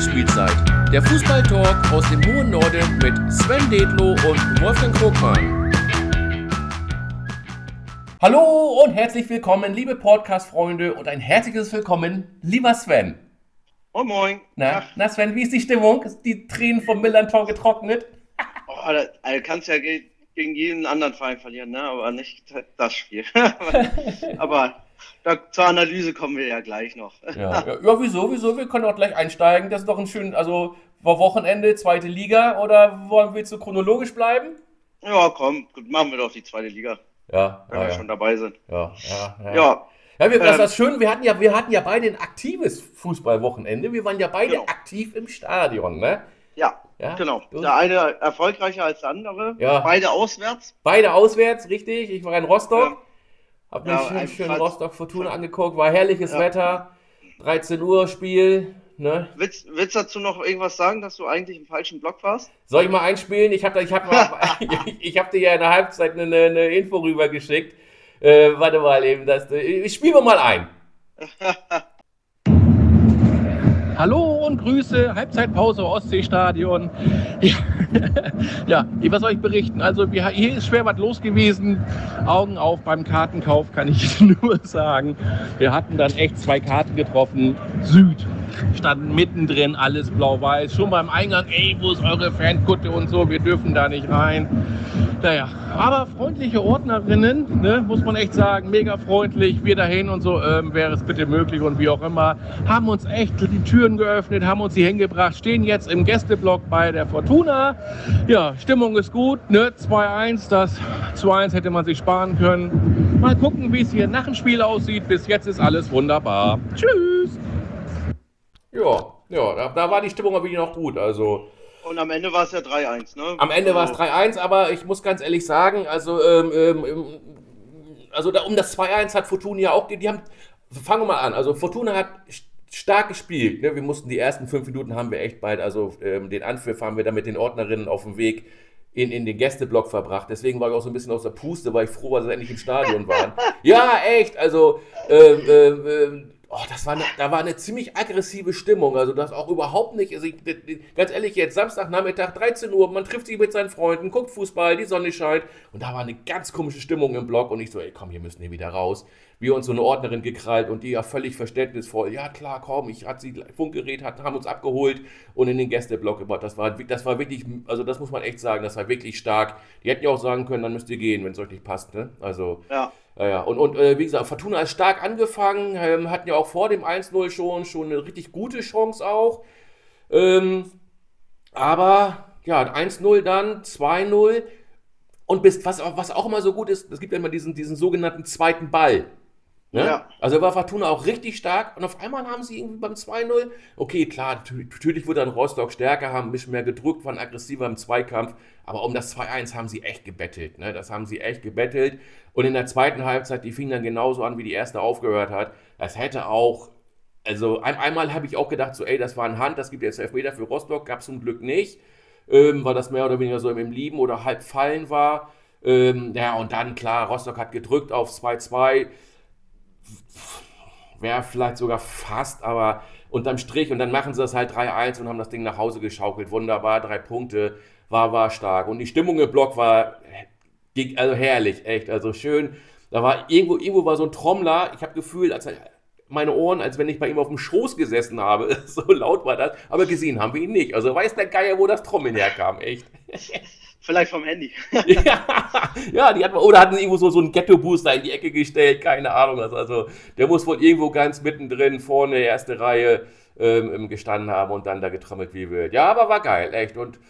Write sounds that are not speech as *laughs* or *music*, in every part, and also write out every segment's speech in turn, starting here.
Nachspielzeit. Der Fußballtalk aus dem hohen Norden mit Sven Detlow und Wolfgang Krugmann. Hallo und herzlich willkommen, liebe Podcast-Freunde und ein herzliches Willkommen, lieber Sven. Moin Moin. Na, na Sven, wie ist die Stimmung? Ist die Tränen vom Millantor getrocknet? Oh, Alter, Alter, kannst ja ge gegen jeden anderen Verein verlieren, ne? aber nicht das Spiel. *laughs* aber da, zur Analyse kommen wir ja gleich noch. Ja, ja, ja, wieso, wieso? Wir können auch gleich einsteigen. Das ist doch ein schön, also war Wochenende, zweite Liga oder wollen wir zu chronologisch bleiben? Ja, komm, gut, machen wir doch die zweite Liga, Ja, wenn ja, wir ja. schon dabei sind. ja, ja, ja. Ja, Ja, wir, das Ähm, ist schön, wir hatten, ja, wir hatten ja beide ein aktives Fußballwochenende. Wir waren ja beide Genau. aktiv im Stadion, ne? ja, Ja, genau. Der eine erfolgreicher als der andere, Ja. beide auswärts. Beide auswärts, richtig. Ich war in Rostock. Hab mir Ja, schön, Rostock Fortuna angeguckt. War herrliches Ja. Wetter. 13 Uhr Spiel. Ne? Willst, willst du dazu noch irgendwas sagen, dass du eigentlich im falschen Block warst? Soll ich mal einspielen? Ich habe ich hab, *laughs* *laughs* ich, ich hab dir ja in der Halbzeit eine, eine, eine Info rübergeschickt. Äh, warte mal eben. Das, ich spiele mal ein. *laughs* Hallo und Grüße, Halbzeitpause Ostseestadion. Ja, *laughs* ja, was soll ich berichten? Also hier ist schwer was los gewesen. Augen auf beim Kartenkauf, kann ich *laughs* nur sagen. Wir hatten dann echt zwei Karten getroffen. Süd standen mittendrin, alles blau-weiß. Schon beim Eingang, ey, wo ist eure Fankutte und so, wir dürfen da nicht rein. Naja, aber freundliche Ordnerinnen, ne, muss man echt sagen, mega freundlich, wir dahin und so, ähm, wäre es bitte möglich und wie auch immer, haben uns echt die Türen geöffnet, haben uns hier hingebracht, stehen jetzt im Gästeblock bei der Fortuna. Ja, Stimmung ist gut, ne, 2-1, das 2-1 hätte man sich sparen können. Mal gucken, wie es hier nach dem Spiel aussieht. Bis jetzt ist alles wunderbar. Tschüss! Ja, ja, da, da war die Stimmung aber wieder noch gut. Also. Und am Ende war es ja 3-1, ne? Am Ende war es Also, 3-1, aber ich muss ganz ehrlich sagen, also, ähm, ähm, ähm, also da, um das 2-1 hat Fortuna ja auch, die, die haben, fangen wir mal an, also Fortuna hat st- stark gespielt, ne? wir mussten die ersten fünf Minuten haben wir echt bald, also ähm, den Anpfiff haben wir dann mit den Ordnerinnen auf dem Weg in, in den Gästeblock verbracht, deswegen war ich auch so ein bisschen aus der Puste, weil ich froh war, dass sie endlich im Stadion waren. *laughs* ja, echt, also, ähm, ähm, ähm, Oh, das war eine, da war eine ziemlich aggressive Stimmung. Also das auch überhaupt nicht. Also ich, ganz ehrlich, jetzt Samstagnachmittag, 13 Uhr, man trifft sich mit seinen Freunden, guckt Fußball, die Sonne scheint. Und da war eine ganz komische Stimmung im Block. Und ich so, ey, komm, hier müssen wir wieder raus. Wir uns so eine Ordnerin gekrallt und die ja völlig verständnisvoll. Ja, klar, komm, ich hatte sie Funkgerät, hat, haben uns abgeholt und in den Gästeblock gebracht. Das war, das war wirklich, also das muss man echt sagen, das war wirklich stark. Die hätten ja auch sagen können, dann müsst ihr gehen, wenn es euch nicht passt. Ne? Also. Ja, Ja, ja. Und, und äh, wie gesagt, Fortuna ist stark angefangen, ähm, hatten ja auch vor dem 1-0 schon, schon eine richtig gute Chance auch. Ähm, aber ja, 1-0 dann, 2-0. Und bis, was, auch- was auch immer so gut ist, es gibt ja immer diesen, diesen sogenannten zweiten Ball. Ne? Ja. Also war Fortuna auch richtig stark und auf einmal haben sie irgendwie beim 2-0, okay, klar, natür- natürlich wurde dann Rostock stärker, haben ein bisschen mehr gedrückt, waren aggressiver im Zweikampf, aber um das 2-1 haben sie echt gebettelt, ne? das haben sie echt gebettelt und in der zweiten Halbzeit, die fing dann genauso an, wie die erste aufgehört hat, das hätte auch, also ein, einmal habe ich auch gedacht, so ey, das war ein Hand, das gibt jetzt Elfmeter für Rostock, gab es zum Glück nicht, ähm, weil das mehr oder weniger so im Lieben oder halb fallen war, ähm, ja und dann klar, Rostock hat gedrückt auf 2-2, wäre vielleicht sogar fast, aber unterm Strich und dann machen sie das halt 3-1 und haben das Ding nach Hause geschaukelt. Wunderbar, drei Punkte, war, war stark. Und die Stimmung im Block war also herrlich, echt, also schön. Da war irgendwo, irgendwo war so ein Trommler, ich habe gefühlt, als meine Ohren, als wenn ich bei ihm auf dem Schoß gesessen habe. *laughs* So laut war das, aber gesehen haben wir ihn nicht. Also weiß der Geier, wo das Trommeln herkam, echt. *laughs* vielleicht vom Handy. *laughs* *laughs* ja, ja, die hatten, oder hatten irgendwo so, so einen Ghetto-Booster in die Ecke gestellt, keine Ahnung. Also, also der muss wohl irgendwo ganz mittendrin vorne, erste Reihe ähm, gestanden haben und dann da getrommelt wie wild. Ja, aber war geil, echt. Und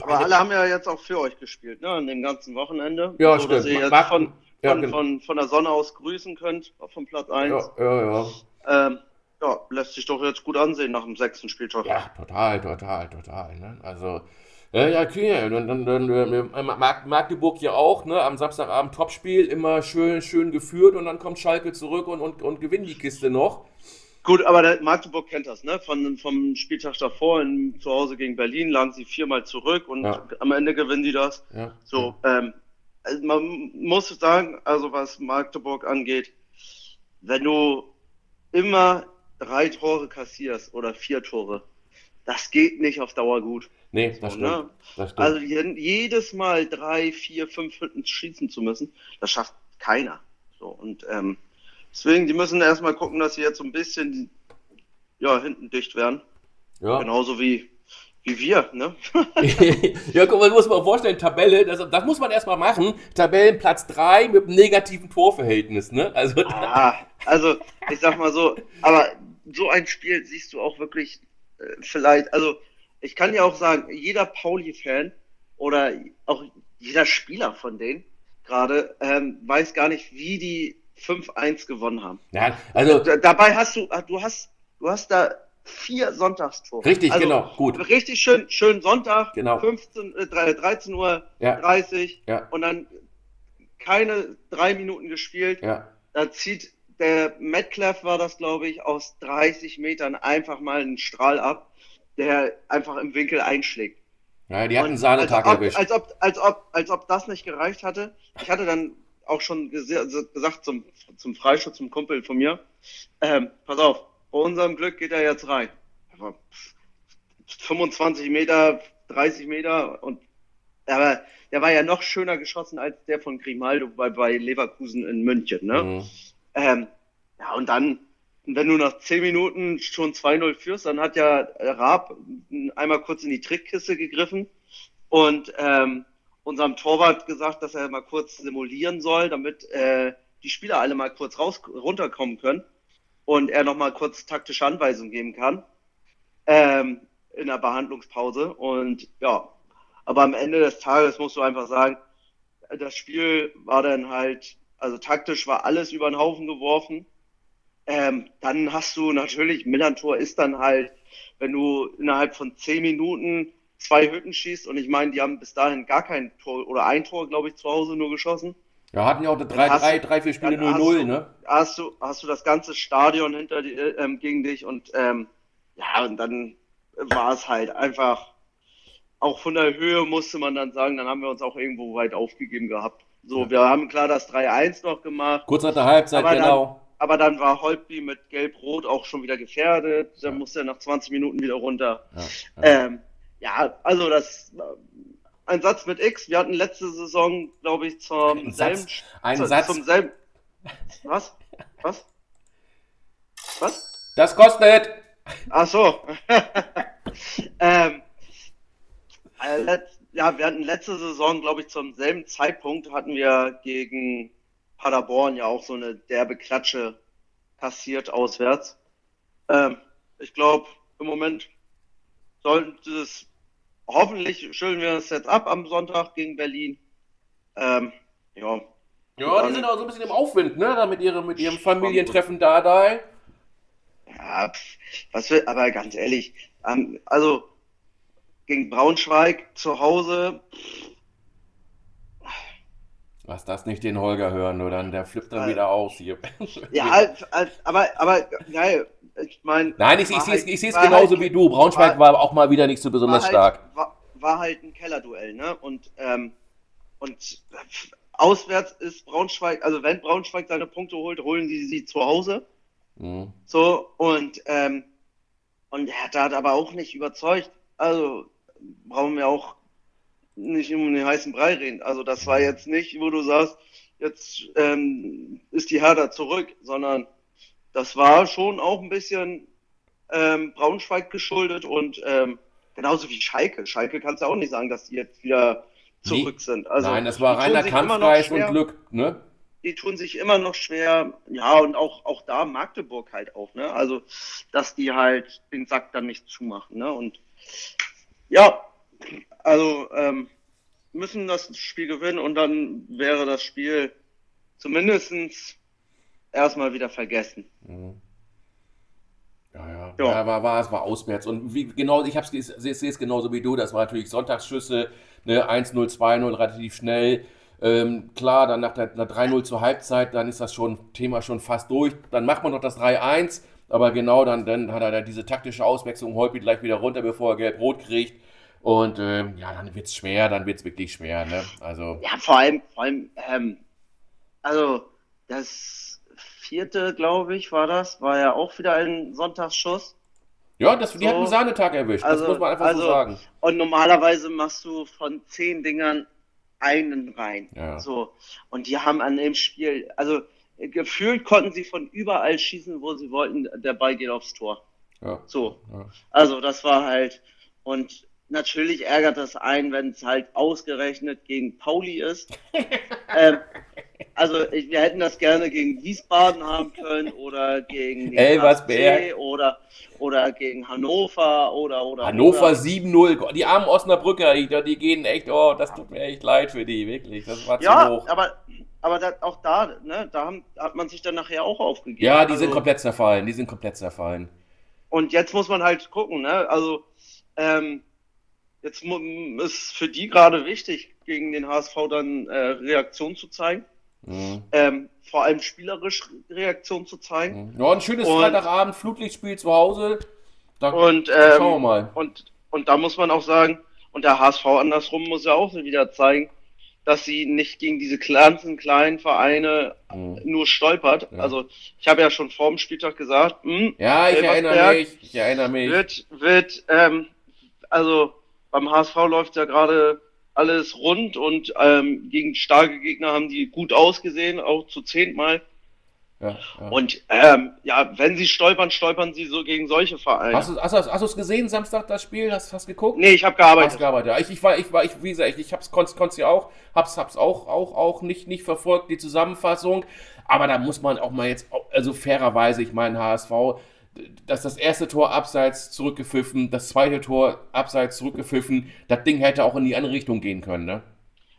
Aber alle haben ja jetzt auch für euch gespielt, ne? An dem ganzen Wochenende. Ja, so, dass stimmt. ihr jetzt Mag- von, ja, von, genau. von, von der Sonne aus grüßen könnt, vom Platz 1. ja, ja, ja. Ähm, ja, lässt sich doch jetzt gut ansehen nach dem sechsten Spieltag. Ja, total, total, total. Ne? Also, ja, ja, okay. Und dann, dann, äh, Mag- Magdeburg ja auch, ne? Am Samstagabend Topspiel, immer schön, schön geführt und dann kommt Schalke zurück und, und, und gewinnt die Kiste noch. Gut, aber der Magdeburg kennt das, ne? Von, vom Spieltag davor in, zu Hause gegen Berlin lagen sie viermal zurück und Ja. am Ende gewinnen die das. Ja. So, ähm, also man muss sagen, also was Magdeburg angeht, wenn du immer drei Tore kassierst oder vier Tore, das geht nicht auf Dauer gut. Nee, das So, stimmt. ne? Das stimmt. Also je- jedes Mal drei, vier, fünf Hütten schießen zu müssen, das schafft keiner. So, und ähm, deswegen, die müssen erstmal gucken, dass sie jetzt so ein bisschen ja, hinten dicht werden. ja. Genauso wie, wie wir, ne? *laughs* ja, guck mal, du musst dir mal vorstellen, Tabelle, das, das muss man erstmal machen. Tabellenplatz 3 mit einem negativen Torverhältnis, ne? Also, Ah, also ich sag mal so, aber so ein Spiel siehst du auch wirklich vielleicht, also ich kann ja auch sagen, jeder Pauli-Fan oder auch jeder Spieler von denen gerade ähm, weiß gar nicht, wie die 5-1 gewonnen haben. ja, also, Da, dabei hast du, ah, du hast, du hast da vier Sonntagstore. richtig, Also, genau, gut. Richtig schön, schön Sonntag, Genau. 15, äh, 13 Uhr Ja. 30 Ja. und dann keine drei Minuten gespielt. Ja, Da zieht der Metcalf war das, glaube ich, aus 30 Metern einfach mal einen Strahl ab, der einfach im Winkel einschlägt. ja die hatten einen Sahnetag als ob, erwischt. Als ob, als, ob, als ob das nicht gereicht hatte. Ich hatte dann auch schon gese- gesagt zum, zum Freischutz, zum Kumpel von mir, ähm, pass auf, bei unserem Glück geht er jetzt rein. Aber 25 Meter, 30 Meter und aber der war ja noch schöner geschossen als der von Grimaldo bei, bei Leverkusen in München. Ne? Mhm. Ähm, ja, und dann, wenn du nach 10 Minuten schon 2-0 führst, dann hat ja Raab einmal kurz in die Trickkiste gegriffen und ähm, unserem Torwart gesagt, dass er mal kurz simulieren soll, damit äh, die Spieler alle mal kurz raus runterkommen können und er noch mal kurz taktische Anweisungen geben kann ähm, in der Behandlungspause. Und ja, aber am Ende des Tages musst du einfach sagen, das Spiel war dann halt, also taktisch war alles über den Haufen geworfen. Ähm, dann hast du natürlich, Millantor ist dann halt, wenn du innerhalb von zehn Minuten zwei Hütten schießt und ich meine, die haben bis dahin gar kein Tor oder ein Tor, glaube ich, zu Hause nur geschossen. Ja, hatten ja auch eine Dann hast 3-3, du- 3-4 Spiele dann hast 0-0, du- ne? Hast du, hast du das ganze Stadion hinter die, ähm, gegen dich und ähm, ja, und dann war es halt einfach, auch von der Höhe musste man dann sagen, dann haben wir uns auch irgendwo weit aufgegeben gehabt. So, wir haben klar das 3-1 noch gemacht. Kurz nach der Halbzeit, Aber dann- genau. Aber dann war Holtby mit Gelb-Rot auch schon wieder gefährdet. Dann musste er nach 20 Minuten wieder runter. Ja, ja. Ähm, ja, also das ein Satz mit X. Wir hatten letzte Saison, glaube ich, zum Ein selben, Satz. Ein zu, Satz. zum selben. Was? Was? Was? Das kostet. Ach so. *laughs* ähm, äh, ja, wir hatten letzte Saison, glaube ich, zum selben Zeitpunkt hatten wir gegen Paderborn ja auch so eine derbe Klatsche kassiert auswärts. Ähm, ich glaube, im Moment sollte es, hoffentlich schütteln wir es jetzt ab am Sonntag gegen Berlin. Ähm, ja, Ja, die sind auch so ein bisschen im Aufwind, ne? Da mit ihrem, mit ihrem Familientreffen da, da. Ja, pf, was will, aber ganz ehrlich, ähm, also gegen Braunschweig zu Hause, Lass das nicht den Holger hören, dann der flippt dann Äh, wieder aus hier. ja, halt, halt, aber, aber, geil, ich meine. Nein, ich, ich sehe es ich seh's war genauso halt- wie du. Braunschweig war auch mal wieder nicht so besonders war stark. Halt, war, war halt ein Kellerduell, ne? Und, ähm, und auswärts ist Braunschweig, also wenn Braunschweig seine Punkte holt, holen die sie zu Hause. Mhm. So, und, ähm, und er hat, hat aber auch nicht überzeugt. Also brauchen wir auch nicht um den heißen Brei reden. Also das war jetzt nicht, wo du sagst, jetzt ähm, ist die Herder zurück, sondern das war schon auch ein bisschen ähm, Braunschweig geschuldet und ähm, genauso wie Schalke. Schalke kannst du auch nicht sagen, dass die jetzt wieder zurück sind. Also, Nein, das war reiner Kampfgeist und Glück, ne? die tun sich immer noch schwer. Ja, und auch, auch da Magdeburg halt auch, ne? Also, dass die halt den Sack dann nicht zumachen, ne? Und ja, also ähm, müssen das Spiel gewinnen und dann wäre das Spiel zumindestens erstmal wieder vergessen. Mhm. Ja, ja. Ja. ja war, war, es war auswärts. Und wie, genau, ich sehe es genauso wie du. Das war natürlich Sonntagsschüsse, ne, 1-0, 2-0, relativ schnell. Ähm, klar, dann nach der nach 3-0 zur Halbzeit, dann ist das schon Thema schon fast durch. Dann macht man noch das 3-1, aber genau, dann, dann hat er da diese taktische Auswechslung, Holpi gleich wieder runter, bevor er gelb-rot kriegt. Und ähm, ja, dann wird's schwer, dann wird's wirklich schwer, ne? Also, Ja, vor allem, vor allem, ähm, also das vierte, glaube ich, war das, war ja auch wieder ein Sonntagsschuss. Ja, das, die So. hat einen Sahnetag erwischt, Also- das muss man einfach also- so sagen. Und normalerweise machst du von zehn Dingern einen rein. Ja. So. Und die haben an dem Spiel, also äh, gefühlt konnten sie von überall schießen, wo sie wollten. Der Ball geht aufs Tor. Ja. So. Ja. Also das war halt, und natürlich ärgert das einen, wenn es halt ausgerechnet gegen Pauli ist. *laughs* ähm, also ich, wir hätten das gerne gegen Wiesbaden haben können oder gegen Elversberg. Oder, oder gegen Hannover oder oder Hannover oder. 7-0, die armen Osnabrücker, die, die gehen echt, oh, das tut mir echt leid für die, wirklich, das war zu Ja, hoch. aber, aber da, auch da, ne, da haben, hat man sich dann nachher auch aufgegeben. Ja, die Also- sind komplett zerfallen, die sind komplett zerfallen. Und jetzt muss man halt gucken, ne? Also, ähm, jetzt ist für die gerade wichtig, gegen den HSV dann äh, Reaktion zu zeigen. Mhm. Ähm, vor allem spielerisch Reaktion zu zeigen. Ja, ein schönes Und- Freitagabend, Flutlichtspiel zu Hause. Da Und, schauen wir ähm, mal. und, und da muss man auch sagen, und der HSV andersrum muss ja auch wieder zeigen, dass sie nicht gegen diese ganzen kleinen Vereine Mhm. nur stolpert. Ja. Also ich habe ja schon vor dem Spieltag gesagt, hm, Ja, ich erinnere mich, ich erinnere mich. wird, wird, ähm, also beim HSV läuft ja gerade alles rund und ähm, gegen starke Gegner haben die gut ausgesehen, auch zu zehntmal. Ja, ja. Und ähm, ja, wenn sie stolpern, stolpern sie so gegen solche Vereine. Hast du hast, du- hast du es gesehen, Samstag, das Spiel? Hast du geguckt? nee, ich habe Hast gearbeitet. gearbeitet. Ja, ich, ich war, ich war, ich, wie gesagt, ich, ich hab's, konnt's, konnt's ja auch, hab's, hab's auch, auch, auch nicht, nicht verfolgt, die Zusammenfassung. Aber da muss man auch mal jetzt, also fairerweise, ich meine, HSV, dass das erste Tor abseits zurückgepfiffen, das zweite Tor abseits zurückgepfiffen, das Ding hätte auch in die andere Richtung gehen können, ne?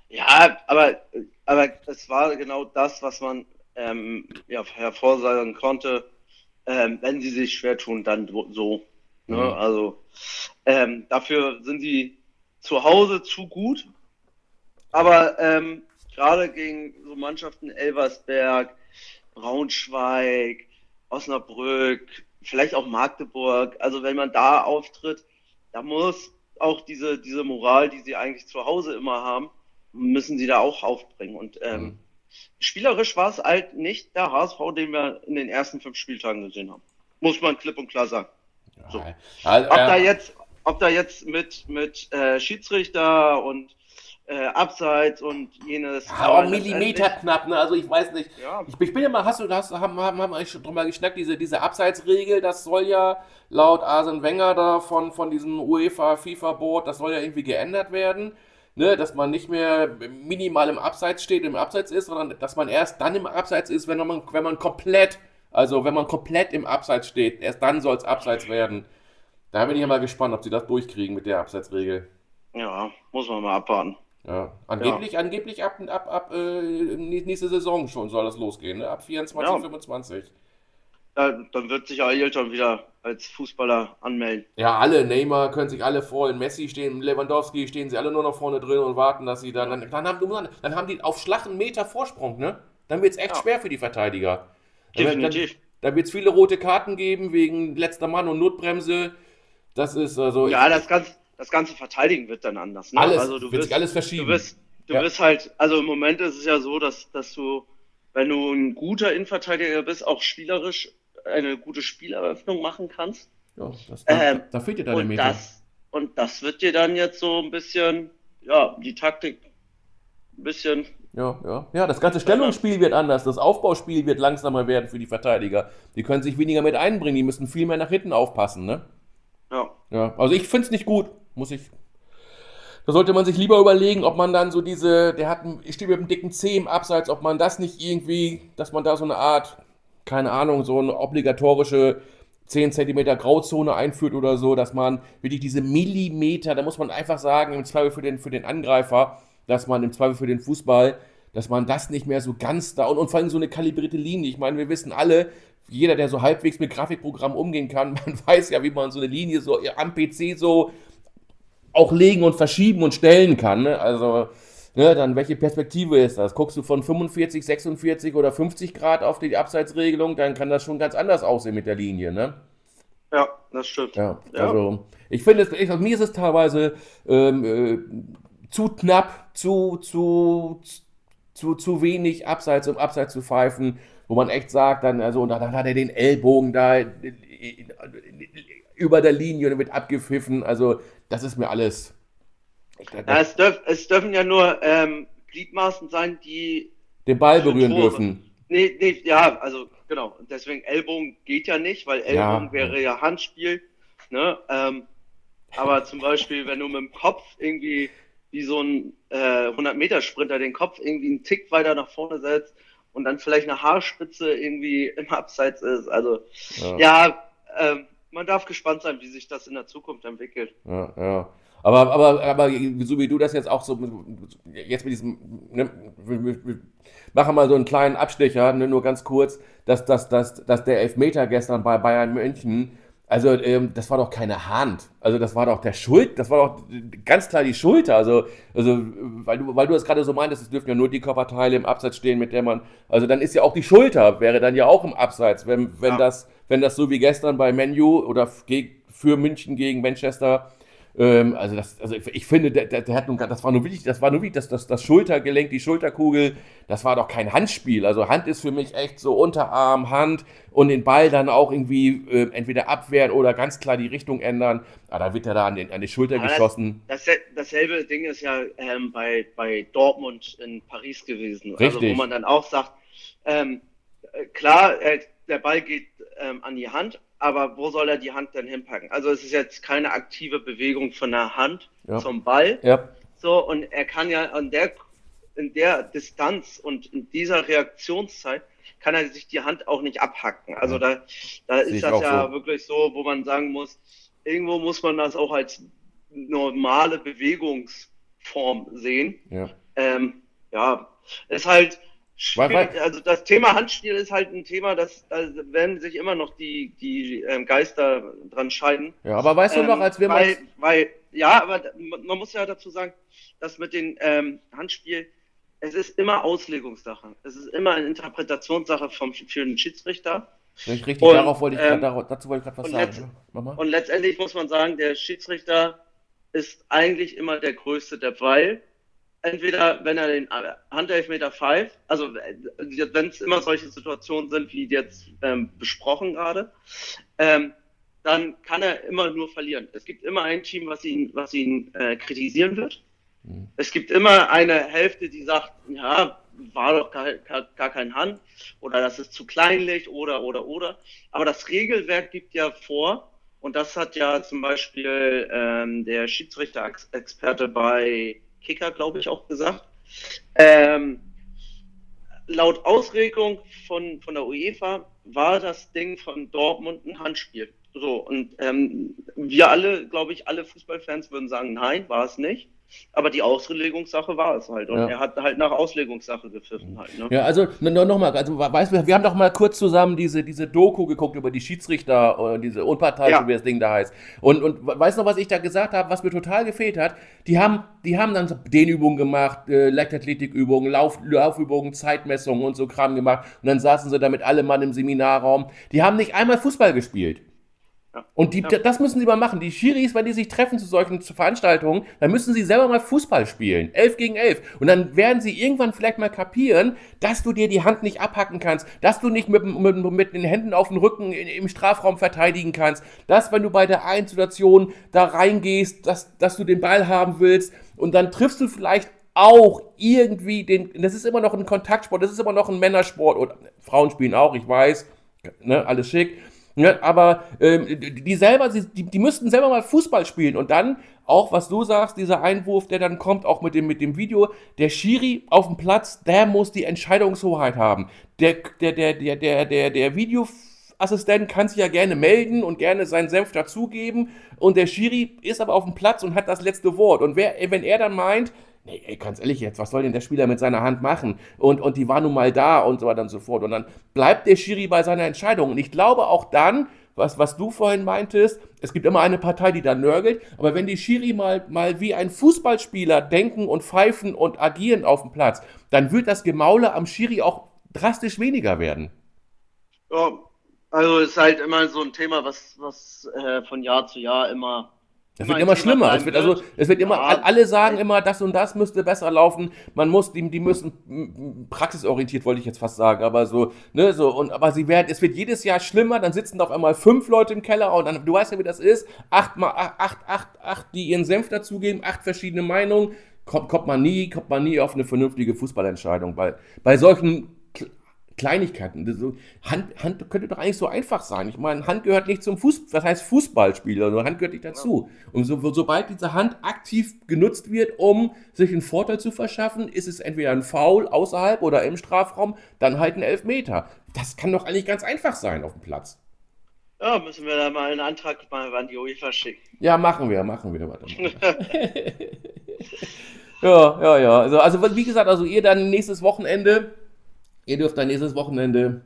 Ja, aber, aber es war genau das, was man ähm, ja, hervorsagen konnte. Ähm, wenn sie sich schwer tun, dann so. Ne? Mhm. Also ähm, dafür sind sie zu Hause zu gut. Aber ähm, gerade gegen so Mannschaften Elversberg, Braunschweig, Osnabrück, vielleicht auch Magdeburg, also wenn man da auftritt, da muss auch diese, diese Moral, die sie eigentlich zu Hause immer haben, müssen sie da auch aufbringen. Und ähm, Mhm. spielerisch war es halt nicht der HSV, den wir in den ersten fünf Spieltagen gesehen haben. Muss man klipp und klar sagen. So. Also, Ob da jetzt, ob da jetzt mit, mit äh, Schiedsrichter und äh, Abseits und jenes. aber aber Millimeter knapp, ne? Also ich weiß nicht. Ja, Ich, ich bin ja mal, hast du, hast, haben, haben, haben eigentlich schon drüber geschnackt, diese, diese Abseitsregel, das soll ja laut Arsene Wenger da von, von diesem UEFA, FIFA-Board, das soll ja irgendwie geändert werden, ne, dass man nicht mehr minimal im Abseits steht, im Abseits ist, sondern dass man erst dann im Abseits ist, wenn man, wenn man komplett, also wenn man komplett im Abseits steht, erst dann soll es Abseits werden. Da bin ich ja mal gespannt, ob sie das durchkriegen mit der Abseitsregel. ja, muss man mal abwarten. Ja, angeblich, angeblich ab, ab, ab äh, nächste Saison schon soll das losgehen, ne? ab 24, Ja. 25. Da, dann wird sich Ailton wieder als Fußballer anmelden. Ja, alle, Neymar können sich alle freuen, Messi stehen, Lewandowski stehen sie alle nur noch vorne drin und warten, dass sie dann, dann, dann, haben, dann haben die auf Schlag einen Meter Vorsprung, ne? Dann wird es echt Ja. schwer für die Verteidiger. Definitiv. Dann, dann wird es viele rote Karten geben wegen letzter Mann und Notbremse. Das ist also Ja, das ganze, das ganze Verteidigen wird dann anders. Ne? alles, also du wird wirst, sich alles du verschieben. wirst, du Ja. wirst halt, also im Moment ist es ja so, dass, dass du, wenn du ein guter Innenverteidiger bist, auch spielerisch eine gute Spieleröffnung machen kannst. ja, das, da, Ähm, da fehlt dir deine Und Meter. das, und das wird dir dann jetzt so ein bisschen, ja, die Taktik ein bisschen, Ja, ja. Ja, das ganze Stellungsspiel wird anders. Das Aufbauspiel wird langsamer werden für die Verteidiger. Die können sich weniger mit einbringen. Die müssen viel mehr nach hinten aufpassen, ne? ja, Ja, also ich finde es nicht gut, muss ich. Da sollte man sich lieber überlegen, ob man dann so diese, der hat, ein- steht mit einem dicken C im Abseits, ob man das nicht irgendwie, dass man da so eine Art, keine Ahnung, so eine obligatorische 10 cm Grauzone einführt oder so, dass man wirklich diese Millimeter, da muss man einfach sagen, im Zweifel für den, für den Angreifer, dass man im Zweifel für den Fußball, dass man das nicht mehr so ganz da und, und vor allem so eine kalibrierte Linie. Ich meine, wir wissen alle, jeder, der so halbwegs mit Grafikprogrammen umgehen kann, *laughs* man weiß ja, wie man so eine Linie so am PC so auch legen und verschieben und stellen kann. Ne? Also, ne, dann welche Perspektive ist das? Guckst du von 45, 46 oder 50 Grad auf die Abseitsregelung, dann kann das schon ganz anders aussehen mit der Linie. Ne? ja, das stimmt. Ja, Ja. also ich finde, es, ich, mir ist es teilweise ähm, äh, zu knapp, zu, zu, zu, zu wenig Abseits, um Abseits zu pfeifen, wo man echt sagt, dann, also, dann hat er den Ellbogen da über der Linie und wird abgepfiffen. Also, das ist mir alles. Ja, es, dürf, es, dürfen ja nur ähm, Gliedmaßen sein, die den Ball berühren Tore. dürfen. Nee, nee, ja, also genau. Deswegen Ellbogen geht ja nicht, weil Ellbogen ja. wäre ja Handspiel. Ne? Ähm, aber zum Beispiel, wenn du mit dem Kopf irgendwie wie so ein äh, 100-Meter-Sprinter den Kopf irgendwie einen Tick weiter nach vorne setzt und dann vielleicht eine Haarspitze irgendwie im Abseits ist. Also ja, ja ähm, man darf gespannt sein, wie sich das in der Zukunft entwickelt. Ja, ja. Aber, aber, aber so wie du das jetzt auch so, jetzt mit diesem, ne, wir machen mal so einen kleinen Abstecher, ne, nur ganz kurz, dass, dass, dass, dass der Elfmeter gestern bei Bayern München, also ähm, das war doch keine Hand. Also das war doch der Schuld, das war doch ganz klar die Schulter. Also, also weil du, weil du das gerade so meintest, es dürfen ja nur die Körperteile im Abseits stehen, mit der man. Also dann ist ja auch die Schulter, wäre dann ja auch im Abseits, wenn, wenn, ja. das, wenn das so wie gestern bei Menu oder für München gegen Manchester ähm, also, das, also ich finde, der, der, der, hat nun, das war nur wirklich, das war nur wirklich das, das, das Schultergelenk, die Schulterkugel, das war doch kein Handspiel. Also Hand ist für mich echt so Unterarm, Hand und den Ball dann auch irgendwie äh, entweder abwehren oder ganz klar die Richtung ändern. Ah, da wird er da an, den, an die Schulter Aber geschossen. Das, das, dasselbe Ding ist ja ähm, bei, bei Dortmund in Paris gewesen. Richtig. Also wo man dann auch sagt, ähm, äh, klar, äh, der Ball geht ähm, an die Hand, aber wo soll er die Hand denn hinpacken? Also es ist jetzt keine aktive Bewegung von der Hand ja. zum Ball. Ja. So, und er kann ja an der, in der Distanz und in dieser Reaktionszeit kann er sich die Hand auch nicht abhacken. Also da, da ist das ja so. wirklich so, wo man sagen muss, irgendwo muss man das auch als normale Bewegungsform sehen. Ja, ähm, ja ist halt, also das Thema Handspiel ist halt ein Thema, das da werden sich immer noch die, die ähm, Geister dran scheiden. Ja, aber weißt du noch, als wir weil, mal. Weil, ja, aber man muss ja dazu sagen, dass mit dem ähm, Handspiel, es ist immer Auslegungssache. Es ist immer eine Interpretationssache vom, für den Schiedsrichter. Richtig, und, darauf wollte ich ähm, grad, dazu wollte ich gerade was sagen. Letzt, ne? und letztendlich muss man sagen, der Schiedsrichter ist eigentlich immer der Größte der weil entweder wenn er den Handelfmeter pfeift, also wenn es immer solche Situationen sind, wie jetzt ähm, besprochen gerade, ähm, dann kann er immer nur verlieren. Es gibt immer ein Team, was ihn, was ihn äh, kritisieren wird. Mhm. Es gibt immer eine Hälfte, die sagt, ja, war doch gar, gar, gar kein Hand oder das ist zu kleinlich oder oder oder. Aber das Regelwerk gibt ja vor, und das hat ja zum Beispiel ähm, der Schiedsrichter-Experte bei Kicker, glaube ich, auch gesagt. Ähm, laut Ausregung von, von der UEFA war das Ding von Dortmund ein Handspiel. So, und ähm, wir alle, glaube ich, alle Fußballfans würden sagen, nein, war es nicht. Aber die Auslegungssache war es halt. Und ja. er hat halt nach Auslegungssache gepfiffen halt. Ne? Ja, also nochmal, also weißt du, wir haben doch mal kurz zusammen diese, diese Doku geguckt über die Schiedsrichter und diese Unparteiische, ja. wie das Ding da heißt. Und, und weißt du noch, was ich da gesagt habe, was mir total gefehlt hat? Die haben, die haben dann Dehnübungen gemacht, äh, Leichtathletikübungen, Lauf, Laufübungen, Zeitmessungen und so Kram gemacht. Und dann saßen sie da mit allem Mann im Seminarraum. Die haben nicht einmal Fußball gespielt. Und die, ja. das müssen sie mal machen. Die Schiris, wenn die sich treffen zu solchen Veranstaltungen, dann müssen sie selber mal Fußball spielen. Elf gegen elf. Und dann werden sie irgendwann vielleicht mal kapieren, dass du dir die Hand nicht abhacken kannst, dass du nicht mit, mit, mit den Händen auf dem Rücken in, im Strafraum verteidigen kannst, dass, wenn du bei der einen Situation da reingehst, dass, dass du den Ball haben willst und dann triffst du vielleicht auch irgendwie den, das ist immer noch ein Kontaktsport, das ist immer noch ein Männersport und Frauen spielen auch, ich weiß, ne, alles schick. Ja, aber ähm, die selber, die, die müssten selber mal Fußball spielen und dann auch, was du sagst, dieser Einwurf, der dann kommt, auch mit dem, mit dem Video, der Schiri auf dem Platz, der muss die Entscheidungshoheit haben. Der, der, der, der, der, der, der Videoassistent kann sich ja gerne melden und gerne seinen Senf dazugeben und der Schiri ist aber auf dem Platz und hat das letzte Wort. Und wer, wenn er dann meint, nee, ey, ganz ehrlich jetzt, was soll denn der Spieler mit seiner Hand machen? Und, und die war nun mal da und so weiter und so fort. Und dann bleibt der Schiri bei seiner Entscheidung. Und ich glaube auch dann, was, was du vorhin meintest, es gibt immer eine Partei, die da nörgelt, aber wenn die Schiri mal, mal wie ein Fußballspieler denken und pfeifen und agieren auf dem Platz, dann wird das Gemaule am Schiri auch drastisch weniger werden. Ja, also ist halt immer so ein Thema, was, was äh, von Jahr zu Jahr immer Es wird immer schlimmer. Es wird, also, es wird immer, Ja. alle sagen immer, das und das müsste besser laufen. Man muss, die, die müssen praxisorientiert, wollte ich jetzt fast sagen, aber so, ne, so, und, aber sie werden, es wird jedes Jahr schlimmer, dann sitzen auf einmal fünf Leute im Keller und dann, du weißt ja, wie das ist, acht, mal, acht, acht, acht, acht die ihren Senf dazugeben, acht verschiedene Meinungen, kommt, kommt man nie, kommt man nie auf eine vernünftige Fußballentscheidung. Bei, bei solchen Kleinigkeiten. Das so, Hand, Hand könnte doch eigentlich so einfach sein. Ich meine, Hand gehört nicht zum Fußball, was heißt Fußballspieler, sondern Hand gehört nicht dazu. Und so, sobald diese Hand aktiv genutzt wird, um sich einen Vorteil zu verschaffen, ist es entweder ein Foul außerhalb oder im Strafraum, dann halt ein Elfmeter. Das kann doch eigentlich ganz einfach sein auf dem Platz. Ja, müssen wir da mal einen Antrag mal an die UEFA schicken. Ja, machen wir, machen wir. Warte mal. *laughs* ja, ja, ja. Also, also, wie gesagt, also ihr dann nächstes Wochenende, ihr dürft dann nächstes Wochenende,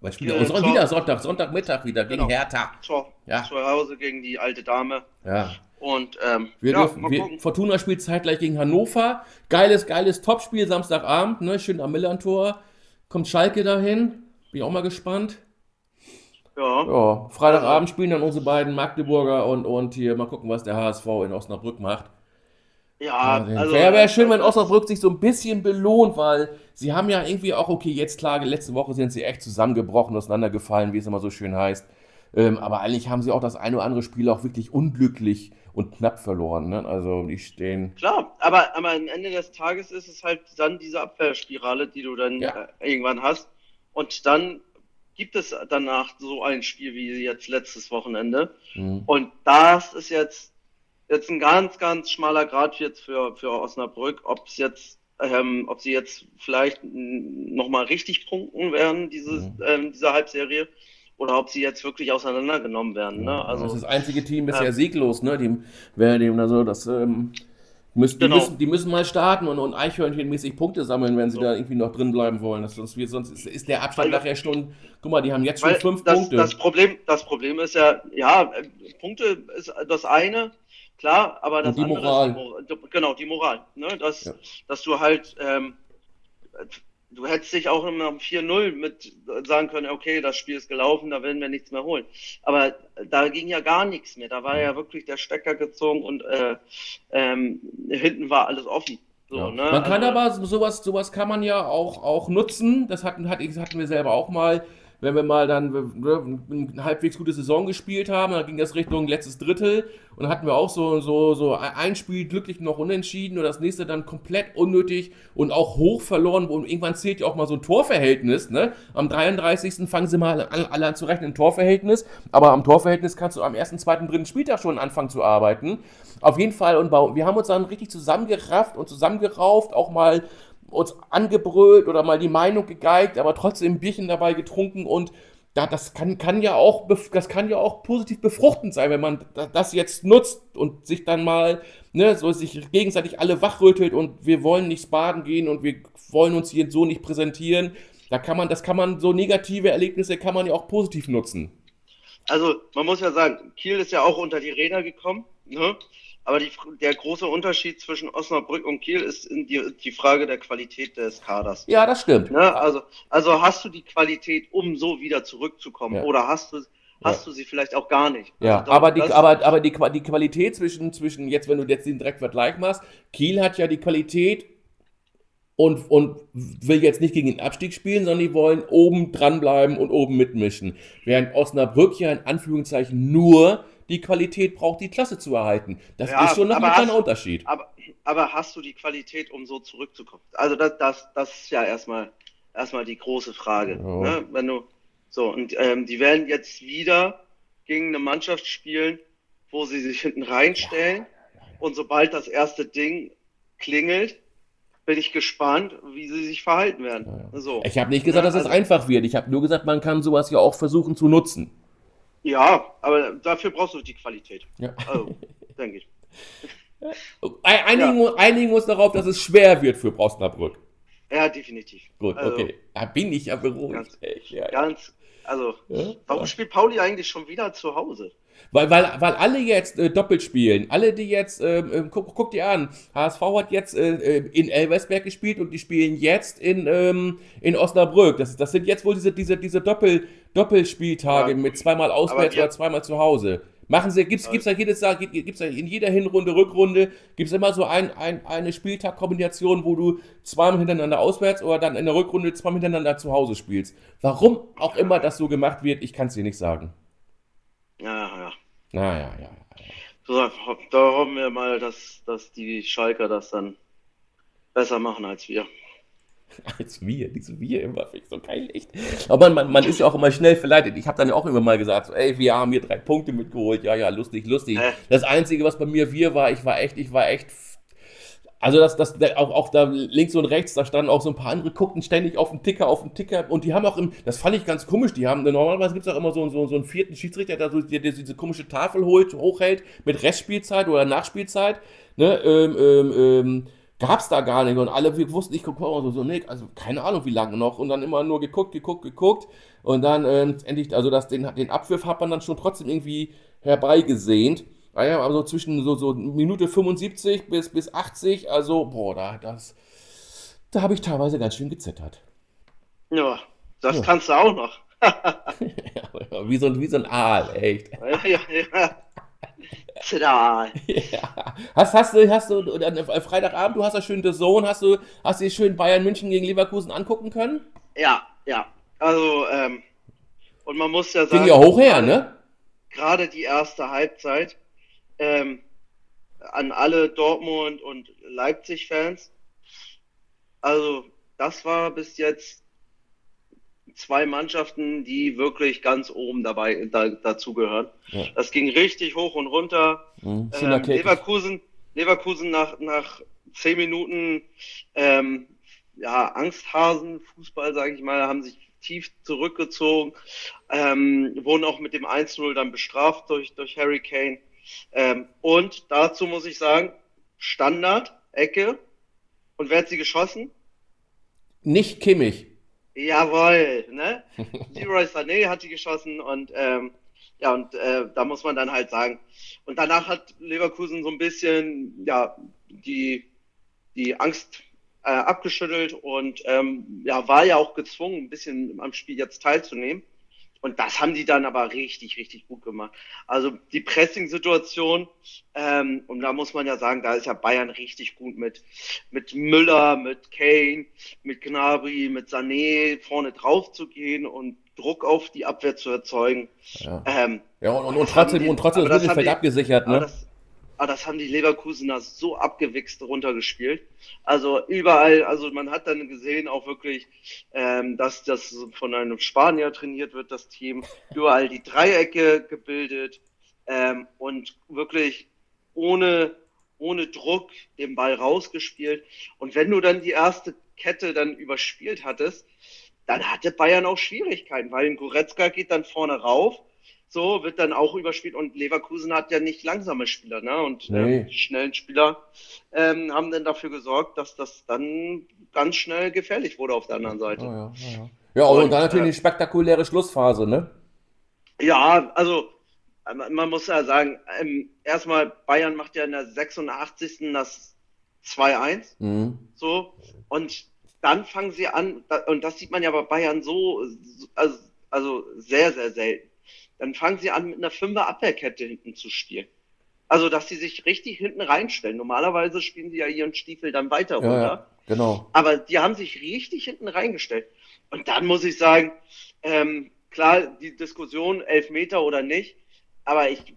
was spielt Ja, Tor- wieder Sonntag, Sonntagmittag wieder gegen Genau. Hertha. Zu, Ja. zu Hause gegen die alte Dame. Ja. Und ähm, Wir ja, dürfen, mal wir, gucken. Fortuna spielt zeitgleich gegen Hannover. Geiles, geiles Topspiel Samstagabend, ne? Schön am Millantor. Kommt Schalke dahin. Bin ich auch mal gespannt. Ja. Ja, Freitagabend spielen dann unsere beiden Magdeburger und, und hier mal gucken, was der HSV in Osnabrück macht. Ja, Ja, also. wäre wär schön, wenn Osnabrück sich so ein bisschen belohnt, weil sie haben ja irgendwie auch, okay, jetzt klar, letzte Woche sind sie echt zusammengebrochen, auseinandergefallen, wie es immer so schön heißt. Ähm, aber eigentlich haben sie auch das eine oder andere Spiel auch wirklich unglücklich und knapp verloren. Ne? Also die stehen. Klar, aber, aber am Ende des Tages ist es halt dann diese Abwehrspirale, die du dann Ja. äh, irgendwann hast. Und dann gibt es danach so ein Spiel wie jetzt letztes Wochenende. Mh. Und das ist jetzt, jetzt ein ganz, ganz schmaler Grad jetzt für, für Osnabrück, ob es jetzt, ähm, ob sie jetzt vielleicht nochmal richtig punkten werden, dieses, Mhm. ähm, diese Halbserie, oder ob sie jetzt wirklich auseinandergenommen werden. Ne? das ist Also, das einzige Team bisher ähm, sieglos, ne? Die werden dem also das ähm, müssen, die, Genau. müssen, die müssen mal starten und, und Eichhörnchenmäßig Punkte sammeln, wenn sie So. da irgendwie noch drin bleiben wollen. Das, sonst, wird- sonst ist, ist der Abstand Weil- nachher schon. Guck mal, die haben jetzt schon fünf das, Punkte. Das Problem, das Problem ist ja, ja, Punkte ist das eine, klar, aber das die andere Moral. ist. Genau, die Moral. Ne? Dass, Ja. dass du halt, ähm, du hättest dich auch immer am 4-0 mit sagen können, okay, das Spiel ist gelaufen, da werden wir nichts mehr holen. Aber da ging ja gar nichts mehr. Da war ja wirklich der Stecker gezogen und äh, ähm, hinten war alles offen. So, Ja. ne? Man kann Also- aber sowas, sowas kann man ja auch, auch nutzen. Das hatten, hat, hatten wir selber auch mal, wenn wir mal dann ne, eine halbwegs gute Saison gespielt haben, dann ging das Richtung letztes Drittel und dann hatten wir auch so, so, so ein Spiel glücklich noch unentschieden und das nächste dann komplett unnötig und auch hoch verloren. Und irgendwann zählt ja auch mal so ein Torverhältnis. Ne? Am 33. fangen sie mal alle an zu rechnen, ein Torverhältnis. Aber am Torverhältnis kannst du am ersten, zweiten, dritten Spieltag schon anfangen zu arbeiten. Auf jeden Fall, und wir haben uns dann richtig zusammengerafft und zusammengerauft, auch mal uns angebrüllt oder mal die Meinung gegeigt, aber trotzdem ein Bierchen dabei getrunken und da, das kann, kann ja auch, das kann ja auch positiv befruchtend sein, wenn man da- das jetzt nutzt und sich dann mal, ne, so sich gegenseitig alle wachrüttelt und wir wollen nicht baden gehen und wir wollen uns hier so nicht präsentieren. Da kann man, das kann man, so negative Erlebnisse kann man ja auch positiv nutzen. Also, man muss ja sagen, Kiel ist ja auch unter die Räder gekommen, ne? Aber die, der große Unterschied zwischen Osnabrück und Kiel ist die, die Frage der Qualität des Kaders. Ja, das stimmt. Ne? Also, also hast du die Qualität, um so wieder zurückzukommen, Ja. oder hast du, hast du sie vielleicht auch gar nicht? Ja, Also, aber, die, aber, aber die, die Qualität zwischen, zwischen, jetzt, wenn du jetzt den Direktvergleich machst, Kiel hat ja die Qualität und, und will jetzt nicht gegen den Abstieg spielen, sondern die wollen oben dranbleiben und oben mitmischen. Während Osnabrück ja in Anführungszeichen nur die Qualität braucht, die Klasse zu erhalten. Das Ja, ist schon noch ein kleiner hast- Unterschied. Aber, aber hast du die Qualität, um so zurückzukommen? Also das, das, das ist ja erstmal, erstmal die große Frage. Ja. Ne? Wenn du, so, und ähm, die werden jetzt wieder gegen eine Mannschaft spielen, wo sie sich hinten reinstellen. Und sobald das erste Ding klingelt, bin ich gespannt, wie sie sich verhalten werden. So. Ich habe nicht gesagt, Ne? dass es Also- einfach wird. Ich habe nur gesagt, man kann sowas ja auch versuchen zu nutzen. Ja, aber dafür brauchst du die Qualität. Ja. Also, denke ich. *laughs* Ein- Einigen, einigen uns darauf, dass es schwer wird für Osnabrück. Ja, definitiv. Gut, Also, okay. Da bin ich ja beruhigt. Ganz- Echt, ja, ja. Ganz, also, Ja? warum spielt Pauli eigentlich schon wieder zu Hause? Weil, weil, weil alle jetzt äh, doppelt spielen. Alle, die jetzt, ähm, ähm, guck, guck dir an, HSV hat jetzt äh, äh, in Elversberg gespielt und die spielen jetzt in, ähm, in Osnabrück. Das, das sind jetzt wohl diese, diese, diese Doppel, Doppelspieltage Ja. mit zweimal auswärts oder zweimal zu Hause. Machen sie, gibt's, gibt's ja jedes Jahr, gibt- gibt's ja in jeder Hinrunde, Rückrunde, gibt's immer so ein, ein, eine Spieltagkombination, wo du zweimal hintereinander auswärts oder dann in der Rückrunde zweimal hintereinander zu Hause spielst. Warum auch immer das so gemacht wird, ich kann es dir nicht sagen. Ja, ja. Ja. So, da hoffen wir mal, dass, dass die Schalker das dann besser machen als wir. *laughs* Als wir, diese wir immer, finde ich so geil, echt. Aber man, man ist ja auch immer schnell verleitet. Ich habe dann ja auch immer mal gesagt, so, ey, wir haben hier drei Punkte mitgeholt. Ja, ja, lustig, lustig. Hä? Das Einzige, was bei mir wir war, ich war echt, ich war echt. Also das, das, auch, auch da links und rechts, da standen auch so ein paar andere, guckten ständig auf den Ticker, auf den Ticker. Und die haben auch im, das fand ich ganz komisch, die haben, normalerweise gibt es auch immer so, so, so einen vierten Schiedsrichter, der so der, der diese komische Tafel holt, hochhält mit Restspielzeit oder Nachspielzeit, ne, ähm, ähm, ähm, gab's da gar nicht. Und alle, wir wussten, ich gucke auch so, so, nee, also keine Ahnung, wie lange noch. Und dann immer nur geguckt, geguckt, geguckt. Und dann ähm, endlich, also das, den, den Abpfiff hat man dann schon trotzdem irgendwie herbeigesehnt. Ah ja, also zwischen so, so Minute 75 bis, bis 80, also, boah, da, das, da habe ich teilweise ganz schön gezittert. Ja, das Ja. kannst du auch noch. *laughs* Ja, wie, so, ein- wie so ein Aal, echt. Ja, ja, ja. Zitter. *laughs* Ja. Hast, hast du, hast du, Freitagabend, du hast ja schön The Zone, hast du, hast du dir schön Bayern München gegen Leverkusen angucken können? Ja, ja. Also, ähm, und man muss ja Ging sagen, ja hoch her, ne? gerade die erste Halbzeit, ähm, an alle Dortmund- und Leipzig-Fans. Also, das war bis jetzt zwei Mannschaften, die wirklich ganz oben dabei da, dazugehören. Ja. Das ging richtig hoch und runter. Mhm. Ähm. Leverkusen, Leverkusen nach, nach zehn Minuten ähm, ja, Angsthasen, Fußball, sage ich mal, haben sich tief zurückgezogen, ähm, wurden auch mit dem 1-0 dann bestraft durch, durch Harry Kane. Ähm, und dazu muss ich sagen, Standard, Ecke. Und wer hat sie geschossen? Nicht Kimmich. Jawohl, ne? *laughs* Leroy Sané hat die geschossen und ähm, ja, und äh, da muss man dann halt sagen. Und danach hat Leverkusen so ein bisschen ja die die Angst äh, abgeschüttelt und ähm, ja war ja auch gezwungen, ein bisschen am Spiel jetzt teilzunehmen. Und das haben die dann aber richtig, richtig gut gemacht. Also die Pressing-Situation, ähm, und da muss man ja sagen, da ist ja Bayern richtig gut mit, mit Müller, mit Kane, mit Gnabry, mit Sané vorne drauf zu gehen und Druck auf die Abwehr zu erzeugen. Ja, Ähm, ja und, und, und trotzdem, die- und trotzdem das Mittelfeld abgesichert, ne? das, aber das haben die Leverkusener so abgewichst runtergespielt. Also überall, also man hat dann gesehen auch wirklich, ähm, dass das von einem Spanier trainiert wird, das Team. Überall die Dreiecke gebildet ähm, und wirklich ohne, ohne Druck den Ball rausgespielt. Und wenn du dann die erste Kette dann überspielt hattest, dann hatte Bayern auch Schwierigkeiten, weil ein Goretzka geht dann vorne rauf, so wird dann auch überspielt und Leverkusen hat ja nicht langsame Spieler, ne? Und Nee. ähm, die schnellen Spieler ähm, haben dann dafür gesorgt, dass das dann ganz schnell gefährlich wurde auf der anderen Seite. Ja, ja, ja, ja. ja und, Und, dann natürlich äh, die spektakuläre Schlussphase, ne? Ja, also äh, man muss ja sagen, ähm, erstmal Bayern macht ja in der 86. das 2-1. Mhm. So, und dann fangen sie an, und das sieht man ja bei Bayern so, so- also, also sehr, sehr selten. Dann fangen sie an, mit einer Fünfer Abwehrkette hinten zu spielen. Also, dass sie sich richtig hinten reinstellen. Normalerweise spielen sie ja ihren Stiefel dann weiter runter. ja, genau. Aber die haben sich richtig hinten reingestellt. Und dann muss ich sagen, ähm, klar, die Diskussion, Elfmeter oder nicht, aber ich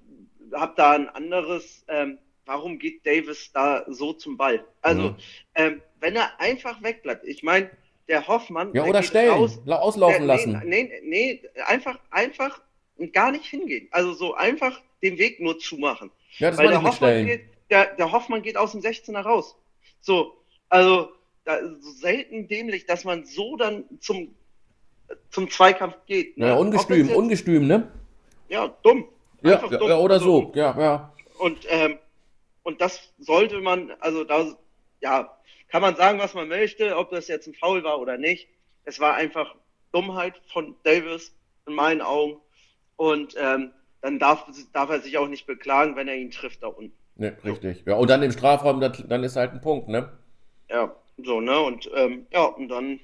habe da ein anderes, ähm, warum geht Davis da so zum Ball? Also, Mhm. ähm, wenn er einfach wegbleibt, ich meine, der Hoffmann, Ja, der oder stellen, raus, la- auslaufen der, lassen. Nee, nee, nee, einfach, einfach gar nicht hingehen. Also so einfach den Weg nur zumachen. Ja, das Weil der Hoffmann, geht, der, der Hoffmann geht aus dem 16er raus. So, also da, so selten dämlich, dass man so dann zum, zum Zweikampf geht. ne? Ja, ungestüm, jetzt- ungestüm, ne? Ja, dumm. Ja, dumm. ja, oder Also, so. Ja, ja. Und, ähm, und das sollte man, also da, ja, kann man sagen, was man möchte, ob das jetzt ein Foul war oder nicht. Es war einfach Dummheit von Davis in meinen Augen. Und ähm, dann darf, darf er sich auch nicht beklagen, wenn er ihn trifft da unten. Ne, richtig. Ja, und dann im Strafraum, dann ist halt ein Punkt, ne? Ja, so, ne? Und ähm, ja, und dann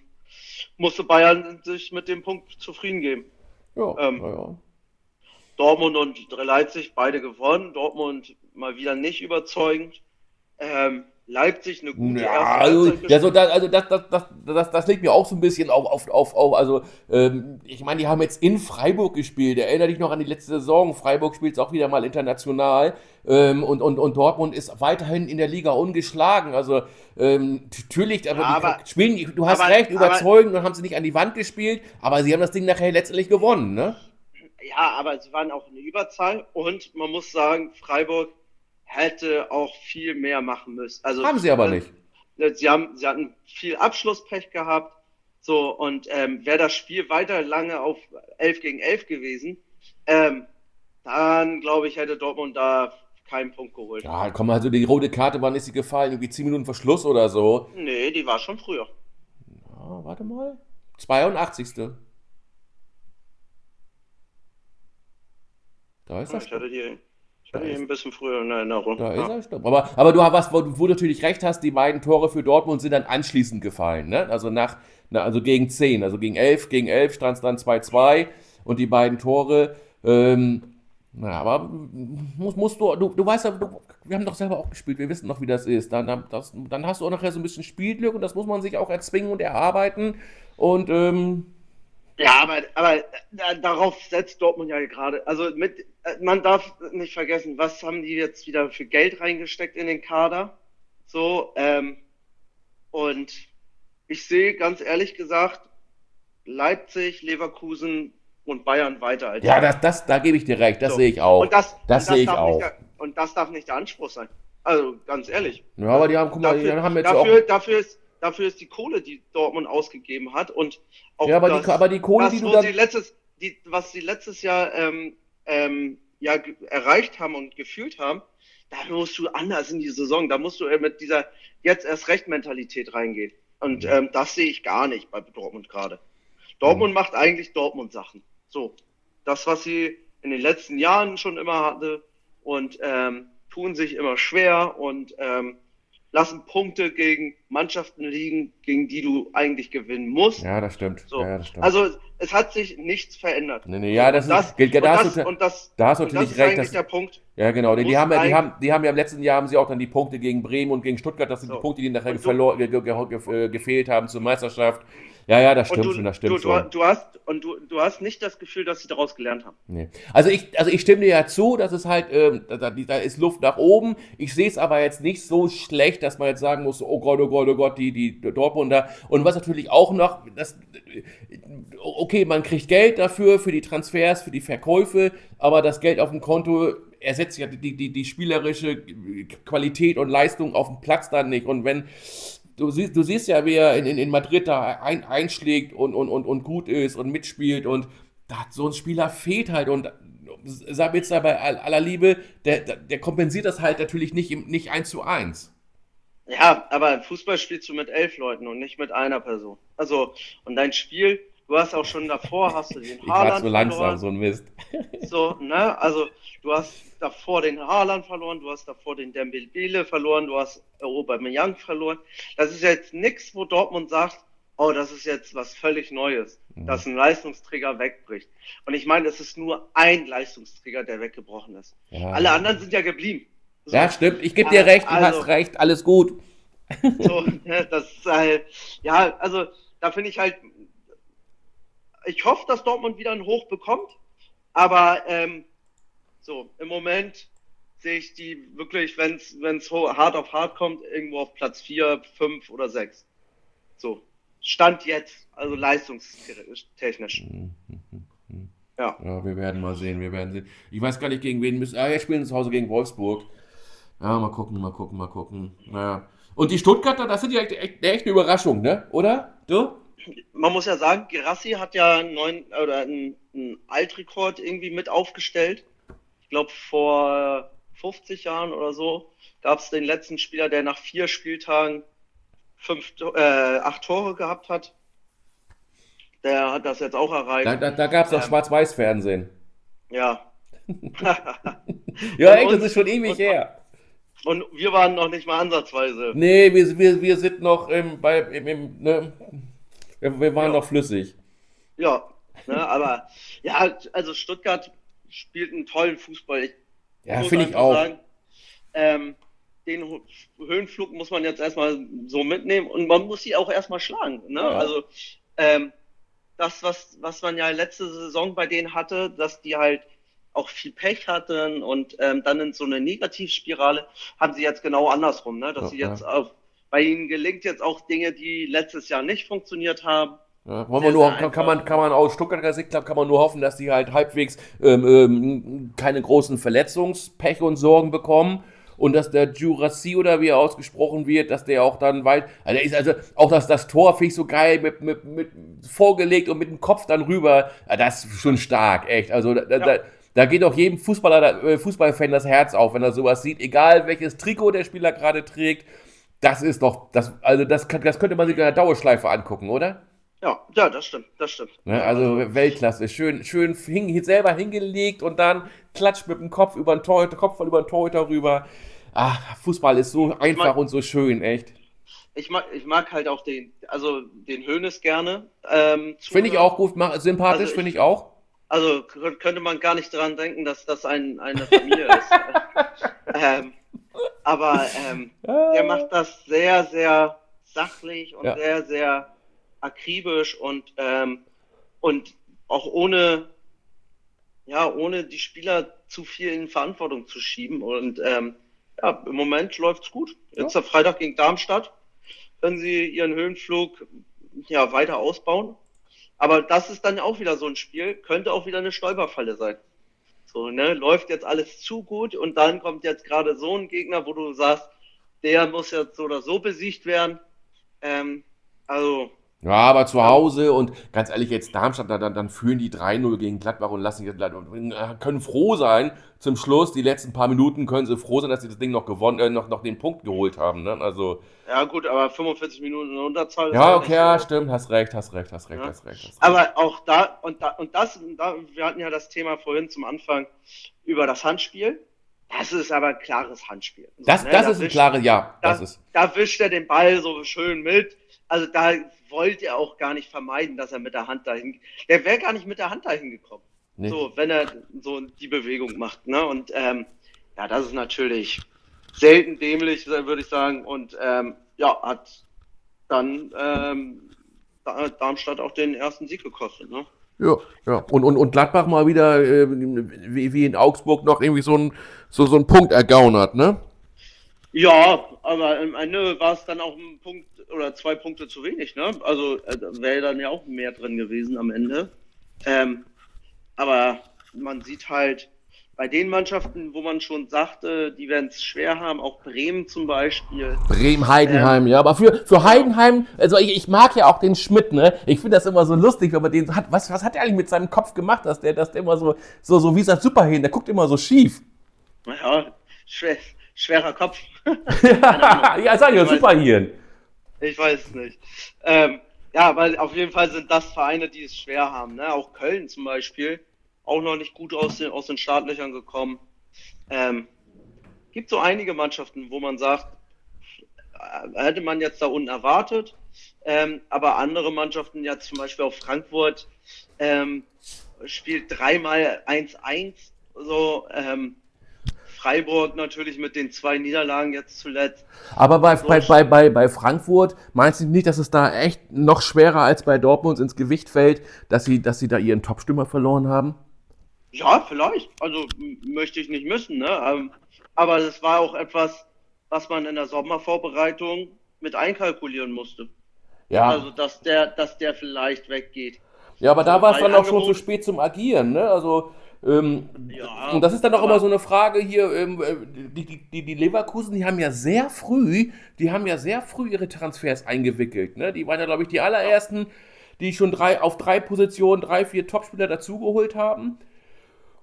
musste Bayern sich mit dem Punkt zufrieden geben. Ja, Ähm, ja. Dortmund und Leipzig beide gewonnen. Dortmund mal wieder nicht überzeugend. Ähm, Leipzig eine gute Ja, also, Halbzeit ja, so da, also das, das, das, das, das liegt mir auch so ein bisschen auf, auf, auf, auf also ähm, ich meine, die haben jetzt in Freiburg gespielt. Erinnere dich noch an die letzte Saison. Freiburg spielt es auch wieder mal international ähm, und, und, und Dortmund ist weiterhin in der Liga ungeschlagen. Also ähm, natürlich, aber, Ja, die aber- spielen, du hast aber- recht, aber- überzeugend und haben sie nicht an die Wand gespielt, aber sie haben das Ding nachher letztendlich gewonnen, ne? Ja, aber sie waren auch in der Überzahl und man muss sagen, Freiburg hätte auch viel mehr machen müssen. Also, Haben sie aber äh, nicht. Sie, haben, sie hatten viel Abschlusspech gehabt. So, und ähm, wäre das Spiel weiter lange auf 11 gegen 11 gewesen, ähm, dann glaube ich, hätte Dortmund da keinen Punkt geholt. Ja, komm, also die rote Karte, wann ist sie gefallen? Irgendwie 10 Minuten Verschluss oder so. Nee, die war schon früher. Ja, warte mal. 82. Da ist er. Ich hatte die, Da ist- ein bisschen früher in Erinnerung. Da Ja. ist er, stopp. Aber, aber du hast, wo, wo du natürlich recht hast, die beiden Tore für Dortmund sind dann anschließend gefallen. Ne? Also nach, na, also gegen 10, also gegen 11, gegen 11 stand es dann 2-2 und die beiden Tore. Ähm, na, aber musst, musst du, du, du weißt ja, du, wir haben doch selber auch gespielt, wir wissen doch, wie das ist. Dann, dann- das, dann hast du auch nachher so ein bisschen Spielglück und das muss man sich auch erzwingen und erarbeiten. Und ähm, Ja, aber, aber da, darauf setzt Dortmund ja gerade. Also mit, äh, man darf nicht vergessen, was haben die jetzt wieder für Geld reingesteckt in den Kader? So, ähm, und ich sehe ganz ehrlich gesagt Leipzig, Leverkusen und Bayern weiter als ja, das, das, da gebe ich dir recht, das So. sehe ich auch. Und das, Das und sehe ich auch. Der, und das darf nicht der Anspruch sein. Also ganz ehrlich. ja, aber die haben, guck mal, die Dafür, haben jetzt dafür, auch. dafür, ist, dafür ist die Kohle, die Dortmund ausgegeben hat und auch Ja, aber das, die, aber die Kohle, das, die du dann. sie letztes, die, was sie letztes Jahr ähm, ähm, ja, erreicht haben und gefühlt haben, da musst du anders in die Saison, da musst du äh, mit dieser jetzt erst recht Mentalität reingehen. Und Mhm. ähm, das sehe ich gar nicht bei Dortmund gerade. Dortmund macht eigentlich Dortmund-Sachen. So, das, was sie in den letzten Jahren schon immer hatte und ähm, tun sich immer schwer und ähm, lassen Punkte gegen Mannschaften liegen, gegen die du eigentlich gewinnen musst. Ja, das stimmt. So. Ja, das stimmt. Also es hat sich nichts verändert. Nee, nee, ja, das, das, ist, geht, und, da, hast das, du, das, da hast du und das natürlich ist recht. Dass, der Punkt. ja, genau. Die, die, haben ja, die, haben, die haben ja im letzten Jahr haben sie auch dann die Punkte gegen Bremen und gegen Stuttgart, das sind So. die Punkte, die nachher du- ge, ge, ge, gefehlt haben zur Meisterschaft. Ja, ja, das stimmt du, schon, das stimmt du, schon. du, du hast und du, du hast nicht das Gefühl, dass sie daraus gelernt haben. Nee. Also ich, also ich stimme dir ja zu, dass es halt, ähm, da, da, da ist Luft nach oben. Ich sehe es aber jetzt nicht so schlecht, dass man jetzt sagen muss, oh Gott, oh Gott, oh Gott, die, die Dortmunder. Und was natürlich auch noch, das, okay, man kriegt Geld dafür, für die Transfers, für die Verkäufe, aber das Geld auf dem Konto ersetzt ja die, die, die spielerische Qualität und Leistung auf dem Platz dann nicht. Und wenn, du siehst, du siehst ja, wer in, in, in Madrid da ein, einschlägt und, und, und, und gut ist und mitspielt und da, so ein Spieler fehlt halt und Sabitzer bei all- aller Liebe, der, der kompensiert das halt natürlich nicht, nicht eins zu eins. Ja, aber Fußball spielst du mit elf Leuten und nicht mit einer Person. Also, und dein Spiel, du hast auch schon davor, hast du den Ich Haaland zu langsam, verloren. so ein Mist. So, ne? Also, du hast davor den Haaland verloren, du hast davor den Dembele verloren, du hast Aubameyang verloren. Das ist jetzt nichts, wo Dortmund sagt, oh, das ist jetzt was völlig Neues, Mhm. dass ein Leistungsträger wegbricht. Und ich meine, es ist nur ein Leistungsträger, der weggebrochen ist. Ja. Alle anderen sind ja geblieben. So, Ja, stimmt. Ich gebe dir recht, du Also- hast recht, alles gut. so, ne, das ist halt, ja, also da finde ich halt, ich hoffe, dass Dortmund wieder ein Hoch bekommt, aber ähm, so, im Moment sehe ich die wirklich, wenn es hart auf hart kommt, irgendwo auf Platz 4, 5 oder 6. So, Stand jetzt, also leistungstechnisch. *laughs* Ja. Ja, wir werden mal sehen, wir werden sehen. Ich weiß gar nicht, gegen wen müssen. Ah, wir spielen zu Hause gegen Wolfsburg. Ja, mal gucken, mal gucken, mal gucken. Naja. Und die Stuttgarter, das sind ja echt, echt, echt eine Überraschung, ne? Oder? Du? Man muss ja sagen, Gerassi hat ja einen neuen oder einen, einen Altrekord irgendwie mit aufgestellt. Ich glaube, vor 50 Jahren oder so gab es den letzten Spieler, der nach vier Spieltagen fünf, äh, acht Tore gehabt hat. Der hat das jetzt auch erreicht. Da, da, da gab es doch Ähm. Schwarz-Weiß-Fernsehen. Ja. *laughs* Ja, echt, das ist schon ewig und- her. Und wir waren noch nicht mal ansatzweise. Nee, wir, wir, wir sind noch im, bei, im, im, ne? Wir, wir waren Ja. noch flüssig. Ja, ne, aber ja, also Stuttgart spielt einen tollen Fußball. Ich Ja, finde ich auch. sagen, ähm, den Höhenflug muss man jetzt erstmal so mitnehmen und man muss sie auch erstmal schlagen. Ne? Ja. Also ähm, das, was, was man ja letzte Saison bei denen hatte, dass die halt auch viel Pech hatten und ähm, dann in so eine Negativspirale, haben sie jetzt genau andersrum, ne? dass Ja, sie jetzt auf, bei ihnen gelingt jetzt auch Dinge, die letztes Jahr nicht funktioniert haben. Ja, wollen wir nur, kann, kann, man, kann man aus Stuttgarter Sicht kann man nur hoffen, dass die halt halbwegs ähm, ähm, keine großen Verletzungspech und Sorgen bekommen und dass der Jurassi oder wie er ausgesprochen wird, dass der auch dann weit, also, ist also auch das, das Tor finde ich so geil mit, mit, mit vorgelegt und mit dem Kopf dann rüber, ja, das ist schon stark, echt. Also da, da, da, da geht auch jedem Fußballer, äh, Fußballfan das Herz auf, wenn er sowas sieht, egal welches Trikot der Spieler gerade trägt. Das ist doch, das, also das, kann- das könnte man sich in der Dauerschleife angucken, oder? Ja, ja, das stimmt, das stimmt. Ne, also Weltklasse, schön, schön hing, selber hingelegt und dann klatscht mit dem Kopf über den Torhüter, Kopf über den Torhüter rüber. Ach, Fußball ist so einfach mag- und so schön, echt. Ich mag, ich mag halt auch den, also den Hönes gerne. Ähm, Finde ich auch gut, mach- sympathisch, Also finde ich auch. Also kö- könnte man gar nicht dran denken, dass das ein, eine Familie ist. *laughs* ähm, aber ähm, *laughs* der macht das sehr, sehr sachlich und Ja. sehr, sehr akribisch und, ähm, und auch ohne, ja, ohne die Spieler zu viel in Verantwortung zu schieben. Und ähm, ja, im Moment läuft's gut. Jetzt Ja. der Freitag gegen Darmstadt. Können sie ihren Höhenflug ja weiter ausbauen. Aber das ist dann auch wieder so ein Spiel, könnte auch wieder eine Stolperfalle sein. So, ne, läuft jetzt alles zu gut und dann kommt jetzt gerade so ein Gegner, wo du sagst, der muss jetzt so oder so besiegt werden. Ähm, also, Ja, aber zu Hause und ganz ehrlich, jetzt Darmstadt, dann, dann führen die 3-0 gegen Gladbach und lassen jetzt, äh, können froh sein, zum Schluss, die letzten paar Minuten können sie froh sein, dass sie das Ding noch gewonnen, äh, noch, noch den Punkt geholt haben. Ne? Also, ja gut, aber 45 Minuten in Unterzahl ja, auch okay, ja, stimmt, hast recht, hast recht, hast recht, Ja. hast recht. Hast recht. Aber auch da, und da, und das, da, wir hatten ja das Thema vorhin zum Anfang über das Handspiel. Das ist aber ein klares Handspiel. So, das, ne, das da ist ein klares Ja, das da, ist. da wischt er den Ball so schön mit. Also da wollte er auch gar nicht vermeiden, dass er mit der Hand dahin. Der wäre gar nicht mit der Hand dahin gekommen. Nee. So, wenn er so die Bewegung macht. Ne? Und ähm, ja, das ist natürlich selten dämlich, würde ich sagen. Und ähm, ja, hat dann ähm, Da- Darmstadt auch den ersten Sieg gekostet. Ne? Ja, ja. Und, und, und Gladbach mal wieder, äh, wie, wie in Augsburg, noch irgendwie so ein, so, so ein Punkt ergaunert, ne? Ja, aber am Ende war es dann auch ein Punkt oder zwei Punkte zu wenig, ne? Also äh, wäre dann ja auch mehr drin gewesen am Ende. Ähm, aber man sieht halt bei den Mannschaften, wo man schon sagte, die werden es schwer haben, auch Bremen zum Beispiel. Bremen-Heidenheim, ja. Aber für, für Heidenheim, also ich, ich mag ja auch den Schmidt, ne? Ich finde das immer so lustig, wenn man den hat. Was, was hat er eigentlich mit seinem Kopf gemacht, dass der, dass der immer so, so, so wie sein Superhelden, der guckt immer so schief. Naja, schwer, schwerer Kopf. *laughs* ja, sag ich ja, weiß- Superhirn. Ich weiß es nicht. Ähm, ja, weil auf jeden Fall sind das Vereine, die es schwer haben. Ne? Auch Köln zum Beispiel, auch noch nicht gut aus den, aus den Startlöchern gekommen. Ähm, gibt so einige Mannschaften, wo man sagt, äh, hätte man jetzt da unten erwartet. Ähm, aber andere Mannschaften, ja zum Beispiel auch Frankfurt, ähm, spielt dreimal 1-1. So, ähm, Freiburg natürlich mit den zwei Niederlagen jetzt zuletzt. Aber bei, So bei, bei, bei, bei Frankfurt meinst du nicht, dass es da echt noch schwerer als bei Dortmund ins Gewicht fällt, dass sie, dass sie da ihren Topstürmer verloren haben? Ja, vielleicht. Also möchte ich nicht müssen, ne? Ähm, aber das war auch etwas, was man in der Sommervorbereitung mit einkalkulieren musste. Ja, Also, dass der, dass der vielleicht weggeht. ja aber da war es dann auch schon zu spät zum Agieren, ne? Also, ähm, Ja, und das ist dann auch immer so eine Frage hier, ähm, äh, die, die, die, Leverkusen, die haben ja sehr früh, die haben ja sehr früh ihre Transfers eingewickelt, ne? Die waren ja, glaube ich, die allerersten, die schon drei, auf drei Positionen drei, vier Topspieler dazugeholt haben.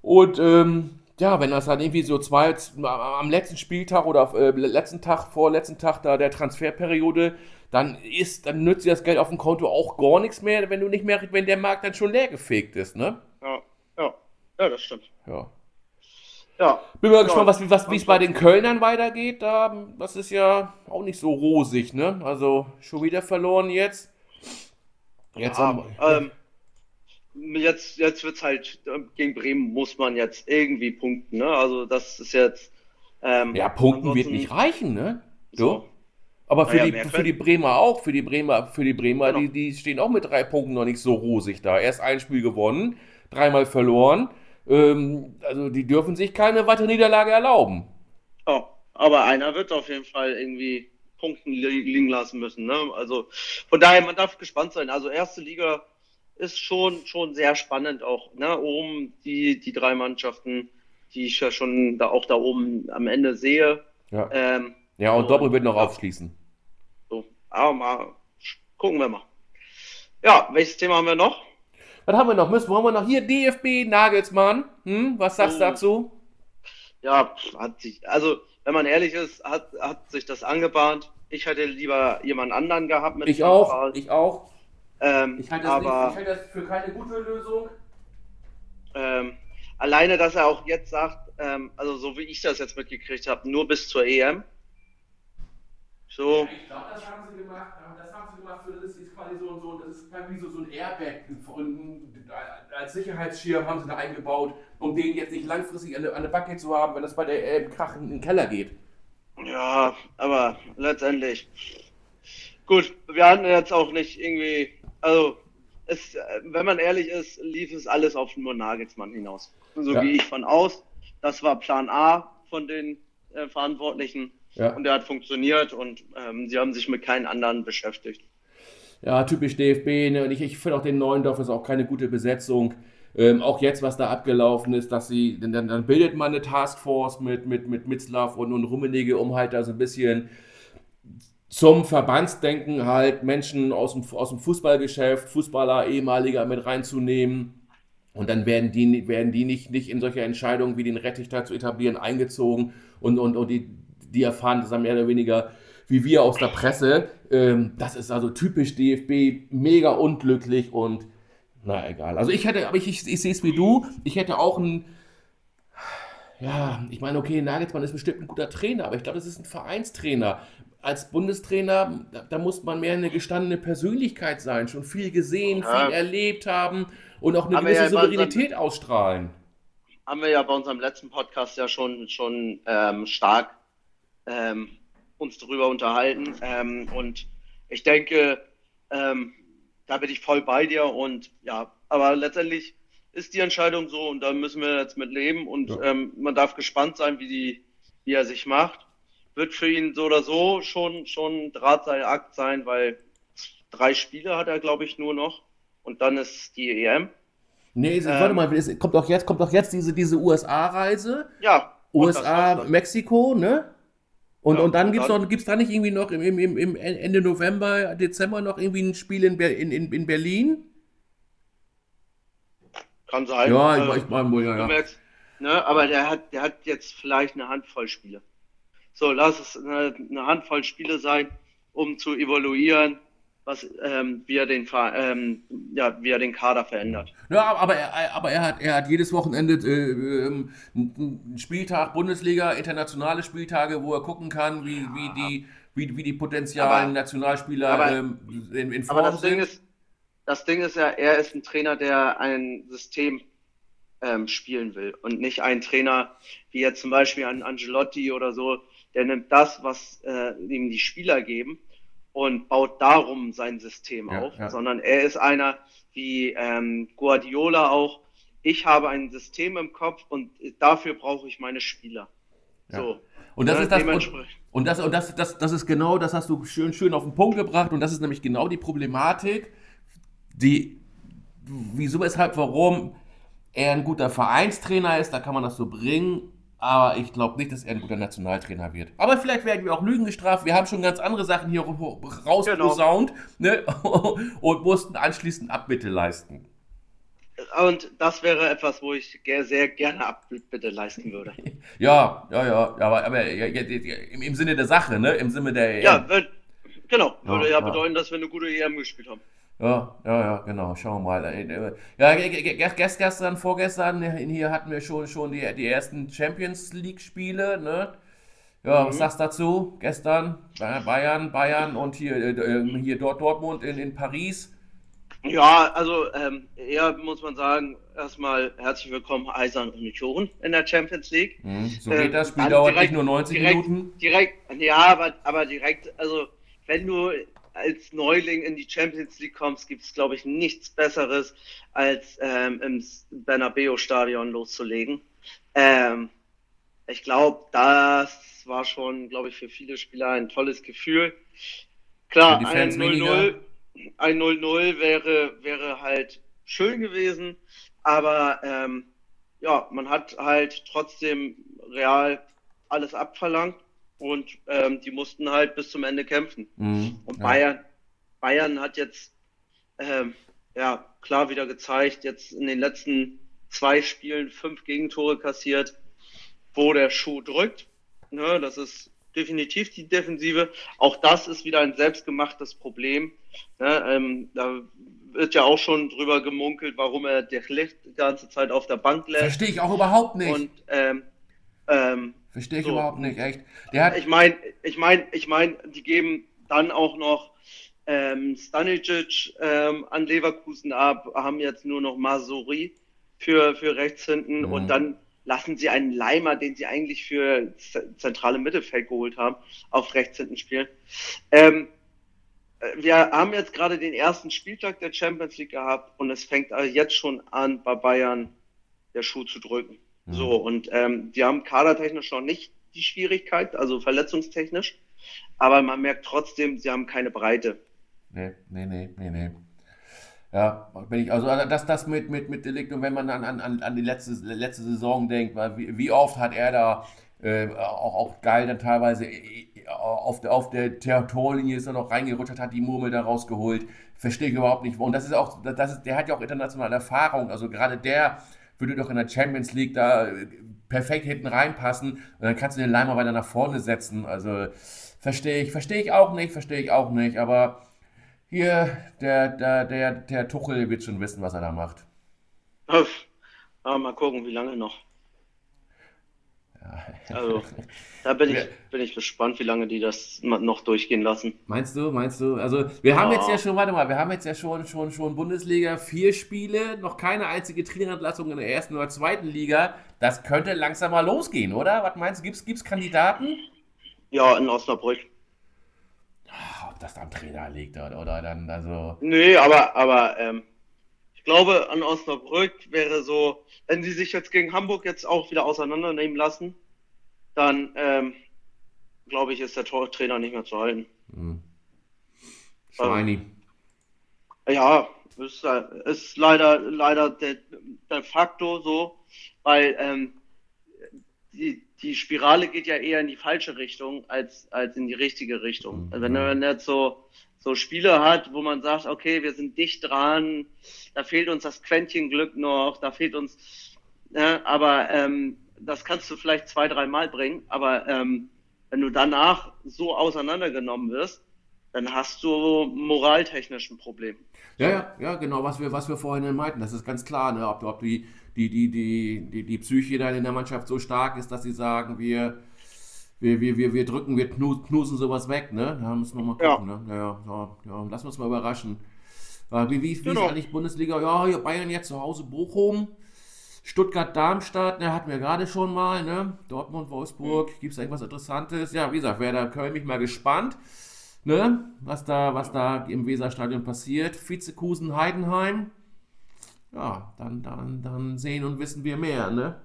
Und ähm, ja, wenn das dann irgendwie so zwei am letzten Spieltag oder äh, letzten Tag, vor letzten Tag da der Transferperiode, dann ist, dann nützt dir das Geld auf dem Konto auch gar nichts mehr, wenn du nicht mehr, wenn der Markt dann schon leer gefegt ist, ne? Ja, ja, ja, das stimmt. Ja. Ja, Bin mal Ja. gespannt, was, was, wie es bei den Kölnern weitergeht. Da, das ist ja auch nicht so rosig, ne? Also schon wieder verloren jetzt. Jetzt ja haben ähm, jetzt, jetzt wird's halt, gegen Bremen muss man jetzt irgendwie punkten, ne? Also das ist jetzt. Ähm, Ja, Punkten wird nicht reichen, ne? So. Aber für, Naja, die, für die Bremer auch, für die Bremer, für die Bremer, Genau. die, die stehen auch mit drei Punkten noch nicht so rosig da. Erst ein Spiel gewonnen, dreimal verloren. Ähm, also die dürfen sich keine weitere Niederlage erlauben. Ja, aber einer wird auf jeden Fall irgendwie Punkten li liegen lassen müssen. Ne? Also von daher, man darf gespannt sein. Also erste Liga ist schon, schon sehr spannend auch. Ne? Oben die, die drei Mannschaften, die ich ja schon da auch da oben am Ende sehe. Ja, Ähm, ja und und- Doppel wird noch ja. aufschließen. so, aber mal gucken wir mal. Ja, welches Thema haben wir noch? Was haben wir noch? Müssen wollen wir noch hier DFB Nagelsmann? Hm? Was sagst du Oh. dazu? Ja, hat sich, also wenn man ehrlich ist, hat, hat sich das angebahnt. Ich hätte lieber jemand anderen gehabt mit Ich auch, Gaal. ich auch. Ähm, Ich halte das, aber nicht, ich halte das für keine gute Lösung. ähm, alleine, dass er auch jetzt sagt, ähm, also so wie ich das jetzt mitgekriegt habe, nur bis zur EM. So, Ich glaube, das haben sie gemacht. Das haben ist jetzt quasi so, so das ist quasi so, so ein Airbag von, als Sicherheitsschirm haben sie da eingebaut, um den jetzt nicht langfristig an der, Backe zu haben, wenn das bei der EM krachen in den Keller geht. ja, aber letztendlich. Gut, wir hatten jetzt auch nicht irgendwie, also es, äh, wenn man ehrlich ist, lief es alles auf nur Nagelsmann hinaus. So Ja. gehe ich von aus. Das war Plan A von den äh, Verantwortlichen Ja. und der hat funktioniert und ähm, sie haben sich mit keinen anderen beschäftigt. Ja, typisch DFB. Ne? Und ich, ich finde auch den Neuendorf ist auch keine gute Besetzung. Ähm, auch jetzt, was da abgelaufen ist, dass sie, dann, dann- bildet man eine Taskforce mit, mit, mit Mitzlaff und, und Rummenigge, um halt da so ein bisschen zum Verbandsdenken halt Menschen aus dem, aus dem Fußballgeschäft, Fußballer, ehemaliger mit reinzunehmen. Und dann werden die, werden die nicht, nicht in solche Entscheidungen wie den Rettich da zu etablieren eingezogen und, und, und die, die erfahren das dann mehr oder weniger wie wir aus der Presse. Ähm, das ist also typisch DFB, mega unglücklich und na egal. Also ich hätte, aber ich, ich, ich sehe es wie du, ich hätte auch ein, ja, ich meine, okay, Nagelsmann ist bestimmt ein guter Trainer, aber ich glaube, das ist ein Vereinstrainer. Als Bundestrainer, da, da muss man mehr eine gestandene Persönlichkeit sein, schon viel gesehen, Ja. viel erlebt haben und auch eine Haben gewisse ja bei unserem- Souveränität ausstrahlen. haben wir ja bei unserem letzten Podcast ja schon, schon ähm, stark ähm, uns darüber unterhalten. Ähm, und ich denke, ähm, da bin ich voll bei dir. Und ja, aber letztendlich ist die Entscheidung so und da müssen wir jetzt mit leben. Und Ja. ähm, man darf gespannt sein, wie, die, wie er sich macht. Wird für ihn so oder so schon, schon Drahtseilakt sein, weil drei Spiele hat er, glaube ich, nur noch. Und dann ist die EM. Nee, Ähm. warte mal, es kommt doch jetzt, kommt doch jetzt diese, diese USA-Reise. Ja. USA. Mexiko, ne? Und, Ja, und dann gibt es dann- gibt's da nicht irgendwie noch im, im, im, im Ende November, Dezember noch irgendwie ein Spiel in, Ber in, in, in Berlin? Kann sein. Ja, Äh, ich, ich meine wohl, ja, ja. merkst, ne, aber der hat, der hat jetzt vielleicht eine Handvoll Spiele. So, lass es eine, eine Handvoll Spiele sein, um zu evaluieren, was, ähm, wie er den, ähm, ja, wie er den Kader verändert. Ja, aber er, aber er, hat, er hat jedes Wochenende äh, ähm, einen Spieltag, Bundesliga, internationale Spieltage, wo er gucken kann, wie, wie, die, wie, wie die potenzialen Aber- Nationalspieler aber- ähm, in, in Aber Form das Ding sind. ist, das Ding ist ja, er ist ein Trainer, der ein System ähm, spielen will und nicht ein Trainer wie jetzt zum Beispiel an Angelotti oder so, der nimmt das, was äh, ihm die Spieler geben und baut darum sein System Ja, auf, ja. sondern er ist einer wie ähm, Guardiola auch. Ich habe ein System im Kopf und dafür brauche ich meine Spieler. Ja. So. Und das ne, ist das, und, und das, und das, das, das ist genau, das hast du schön, schön auf den Punkt gebracht und das ist nämlich genau die Problematik, die, wieso, weshalb, warum er ein guter Vereinstrainer ist, da kann man das so bringen, aber ich glaube nicht, dass er ein guter Nationaltrainer wird. Aber vielleicht werden wir auch Lügen gestraft, wir haben schon ganz andere Sachen hier rausposaunt ne? *laughs* und mussten anschließend Abbitte leisten. Und das wäre etwas, wo ich sehr gerne Abbitte leisten würde. *laughs* Ja, ja, ja, aber, aber ja, ja, ja, im, Sinne der Sache, ne? im Sinne der... Ja, wird, genau. Würde Ja, ja, ja. bedeuten, dass wir eine gute EM gespielt haben. Ja, ja, ja, genau. Schauen wir mal. Ja, ge- ge- ge- gest- gestern, vorgestern, hier hatten wir schon, schon die, die ersten Champions League-Spiele, ne? Ja, was Mhm. sagst du dazu? Gestern Ba- Bayern, Bayern und hier, äh, äh, hier dort Dortmund in, in Paris. Ja, also ähm, eher muss man sagen, erstmal herzlich willkommen Eisern und Union in der Champions League. Mhm, so geht ähm, das, Spiel dauert direkt, nicht nur 90 direkt, Minuten. Direkt, ja, aber, aber direkt, also wenn du als Neuling in die Champions League kommst, gibt es, glaube ich, nichts Besseres, als ähm, im Bernabeu-Stadion loszulegen. Ähm, ich glaube, das war schon, glaube ich, für viele Spieler ein tolles Gefühl. Klar, ein 0-0 ein 0-0 wäre, wäre halt schön gewesen, aber ähm, ja, man hat halt trotzdem real alles abverlangt und ähm, die mussten halt bis zum Ende kämpfen. Mhm, und ja. Bayern, Bayern hat jetzt ähm, ja klar wieder gezeigt, jetzt in den letzten zwei Spielen fünf Gegentore kassiert, wo der Schuh drückt. Ne, das ist definitiv die Defensive. Auch das ist wieder ein selbstgemachtes Problem. Ne, ähm, da wird ja auch schon drüber gemunkelt, warum er der Licht die ganze Zeit auf der Bank lässt. Verstehe ich auch überhaupt nicht. Und ähm, ähm, Verstehe ich so. überhaupt nicht, echt. Der hat ich meine, ich meine, ich meine, die geben dann auch noch ähm, Stanicic ähm, an Leverkusen ab, haben jetzt nur noch Masuri für, für rechts hinten mhm. und dann lassen sie einen Leimer, den sie eigentlich für zentrale Mittelfeld geholt haben, auf rechts hinten spielen. Ähm, äh, wir haben jetzt gerade den ersten Spieltag der Champions League gehabt und es fängt also jetzt schon an, bei Bayern der Schuh zu drücken. Mhm. So, und ähm, die haben kadertechnisch noch nicht die Schwierigkeit, also verletzungstechnisch, aber man merkt trotzdem, sie haben keine Breite. Nee, nee, nee, nee, nee. Ja, bin ich, also, also das, das mit, mit, mit Delikt und wenn man an, an, an die letzte, letzte Saison denkt, weil wie, wie oft hat er da äh, auch, auch geil dann teilweise äh, auf der, auf der Territorlinie ist er noch reingerutscht, hat die Murmel da rausgeholt. Verstehe ich überhaupt nicht. Und das ist auch, das ist, der hat ja auch internationale Erfahrung. Also gerade der würde doch in der Champions League da äh, perfekt hinten reinpassen und dann kannst du den Leimer weiter nach vorne setzen. Also verstehe ich, verstehe ich auch nicht, verstehe ich auch nicht, aber hier, der, der, der, der Tuchel wird schon wissen, was er da macht. Ja, mal gucken, wie lange noch. Ja. Also, da bin ich, bin ich gespannt, wie lange die das noch durchgehen lassen. Meinst du, meinst du? Also, wir haben ja. jetzt ja schon, warte mal, wir haben jetzt ja schon, schon, schon Bundesliga vier Spiele, noch keine einzige Trainerentlassung in der ersten oder zweiten Liga. Das könnte langsam mal losgehen, oder? Was meinst du? Gibt es Kandidaten? Ja, in Osnabrück das am Trainer liegt oder, oder dann also. Nee, aber, aber ähm, ich glaube, an Osnabrück wäre so, wenn sie sich jetzt gegen Hamburg jetzt auch wieder auseinandernehmen lassen, dann ähm, glaube ich, ist der Trainer nicht mehr zu halten. Hm. Schweini. Also, ja, ist, ist leider, leider der, der Faktor so, weil ähm, die, die Spirale geht ja eher in die falsche Richtung als, als in die richtige Richtung. Mhm. Wenn man jetzt so, so Spiele hat, wo man sagt, okay, wir sind dicht dran, da fehlt uns das Quäntchen Glück noch, da fehlt uns, ja, aber ähm, das kannst du vielleicht zwei, drei Mal bringen, aber ähm, wenn du danach so auseinandergenommen wirst, dann hast du moraltechnisch ein Problem. Ja, ja, ja, genau, was wir, was wir vorhin meinten, das ist ganz klar, ne? ob, ob die die, die, die, die, die Psyche dann in der Mannschaft so stark ist, dass sie sagen, wir, wir, wir, wir, wir drücken, wir knusen sowas weg, ne? Da müssen wir mal gucken, ja. ne? Ja, ja, ja, lassen wir uns mal überraschen. Wie, wie, wie genau. ist eigentlich Bundesliga? Ja, Bayern jetzt zu Hause, Bochum, Stuttgart, Darmstadt, ne, hatten wir gerade schon mal, ne? Dortmund, Wolfsburg, mhm. gibt es irgendwas Interessantes? Ja, wie gesagt, wer da Köln mich mal gespannt, ne? Was da, was da im Weserstadion passiert. Vizekusen, Heidenheim, ja, dann, dann, dann sehen und wissen wir mehr, ne?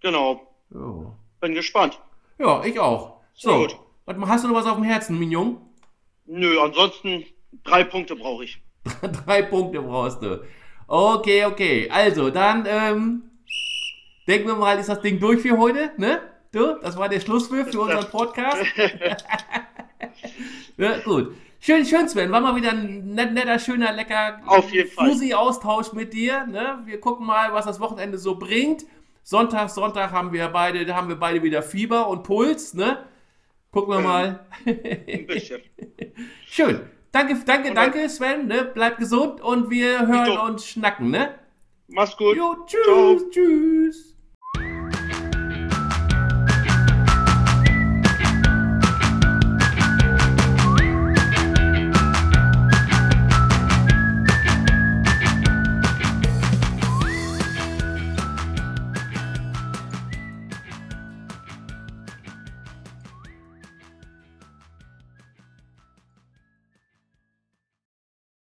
Genau. Jo. Bin gespannt. Ja, ich auch. So, gut. hast du noch was auf dem Herzen, Mignon? Nö, ansonsten drei Punkte brauche ich. *laughs* drei Punkte brauchst du. Okay, okay. Also, dann ähm, denken wir mal, ist das Ding durch für heute, ne? Du, das war der Schlusspfiff für unseren Podcast. *laughs* *laughs* ja, gut. Schön, schön, Sven. War mal wieder ein net, netter, schöner, lecker Fusi-Austausch mit dir. Ne? Wir gucken mal, was das Wochenende so bringt. Sonntag, Sonntag haben wir beide, da haben wir beide wieder Fieber und Puls. Ne? Gucken wir mal. ein bisschen. *laughs* Schön. Danke, danke, und danke, Sven. Ne? Bleib gesund und wir hören und schnacken. Ne? Mach's gut. Jo, tschüss, Ciao. tschüss.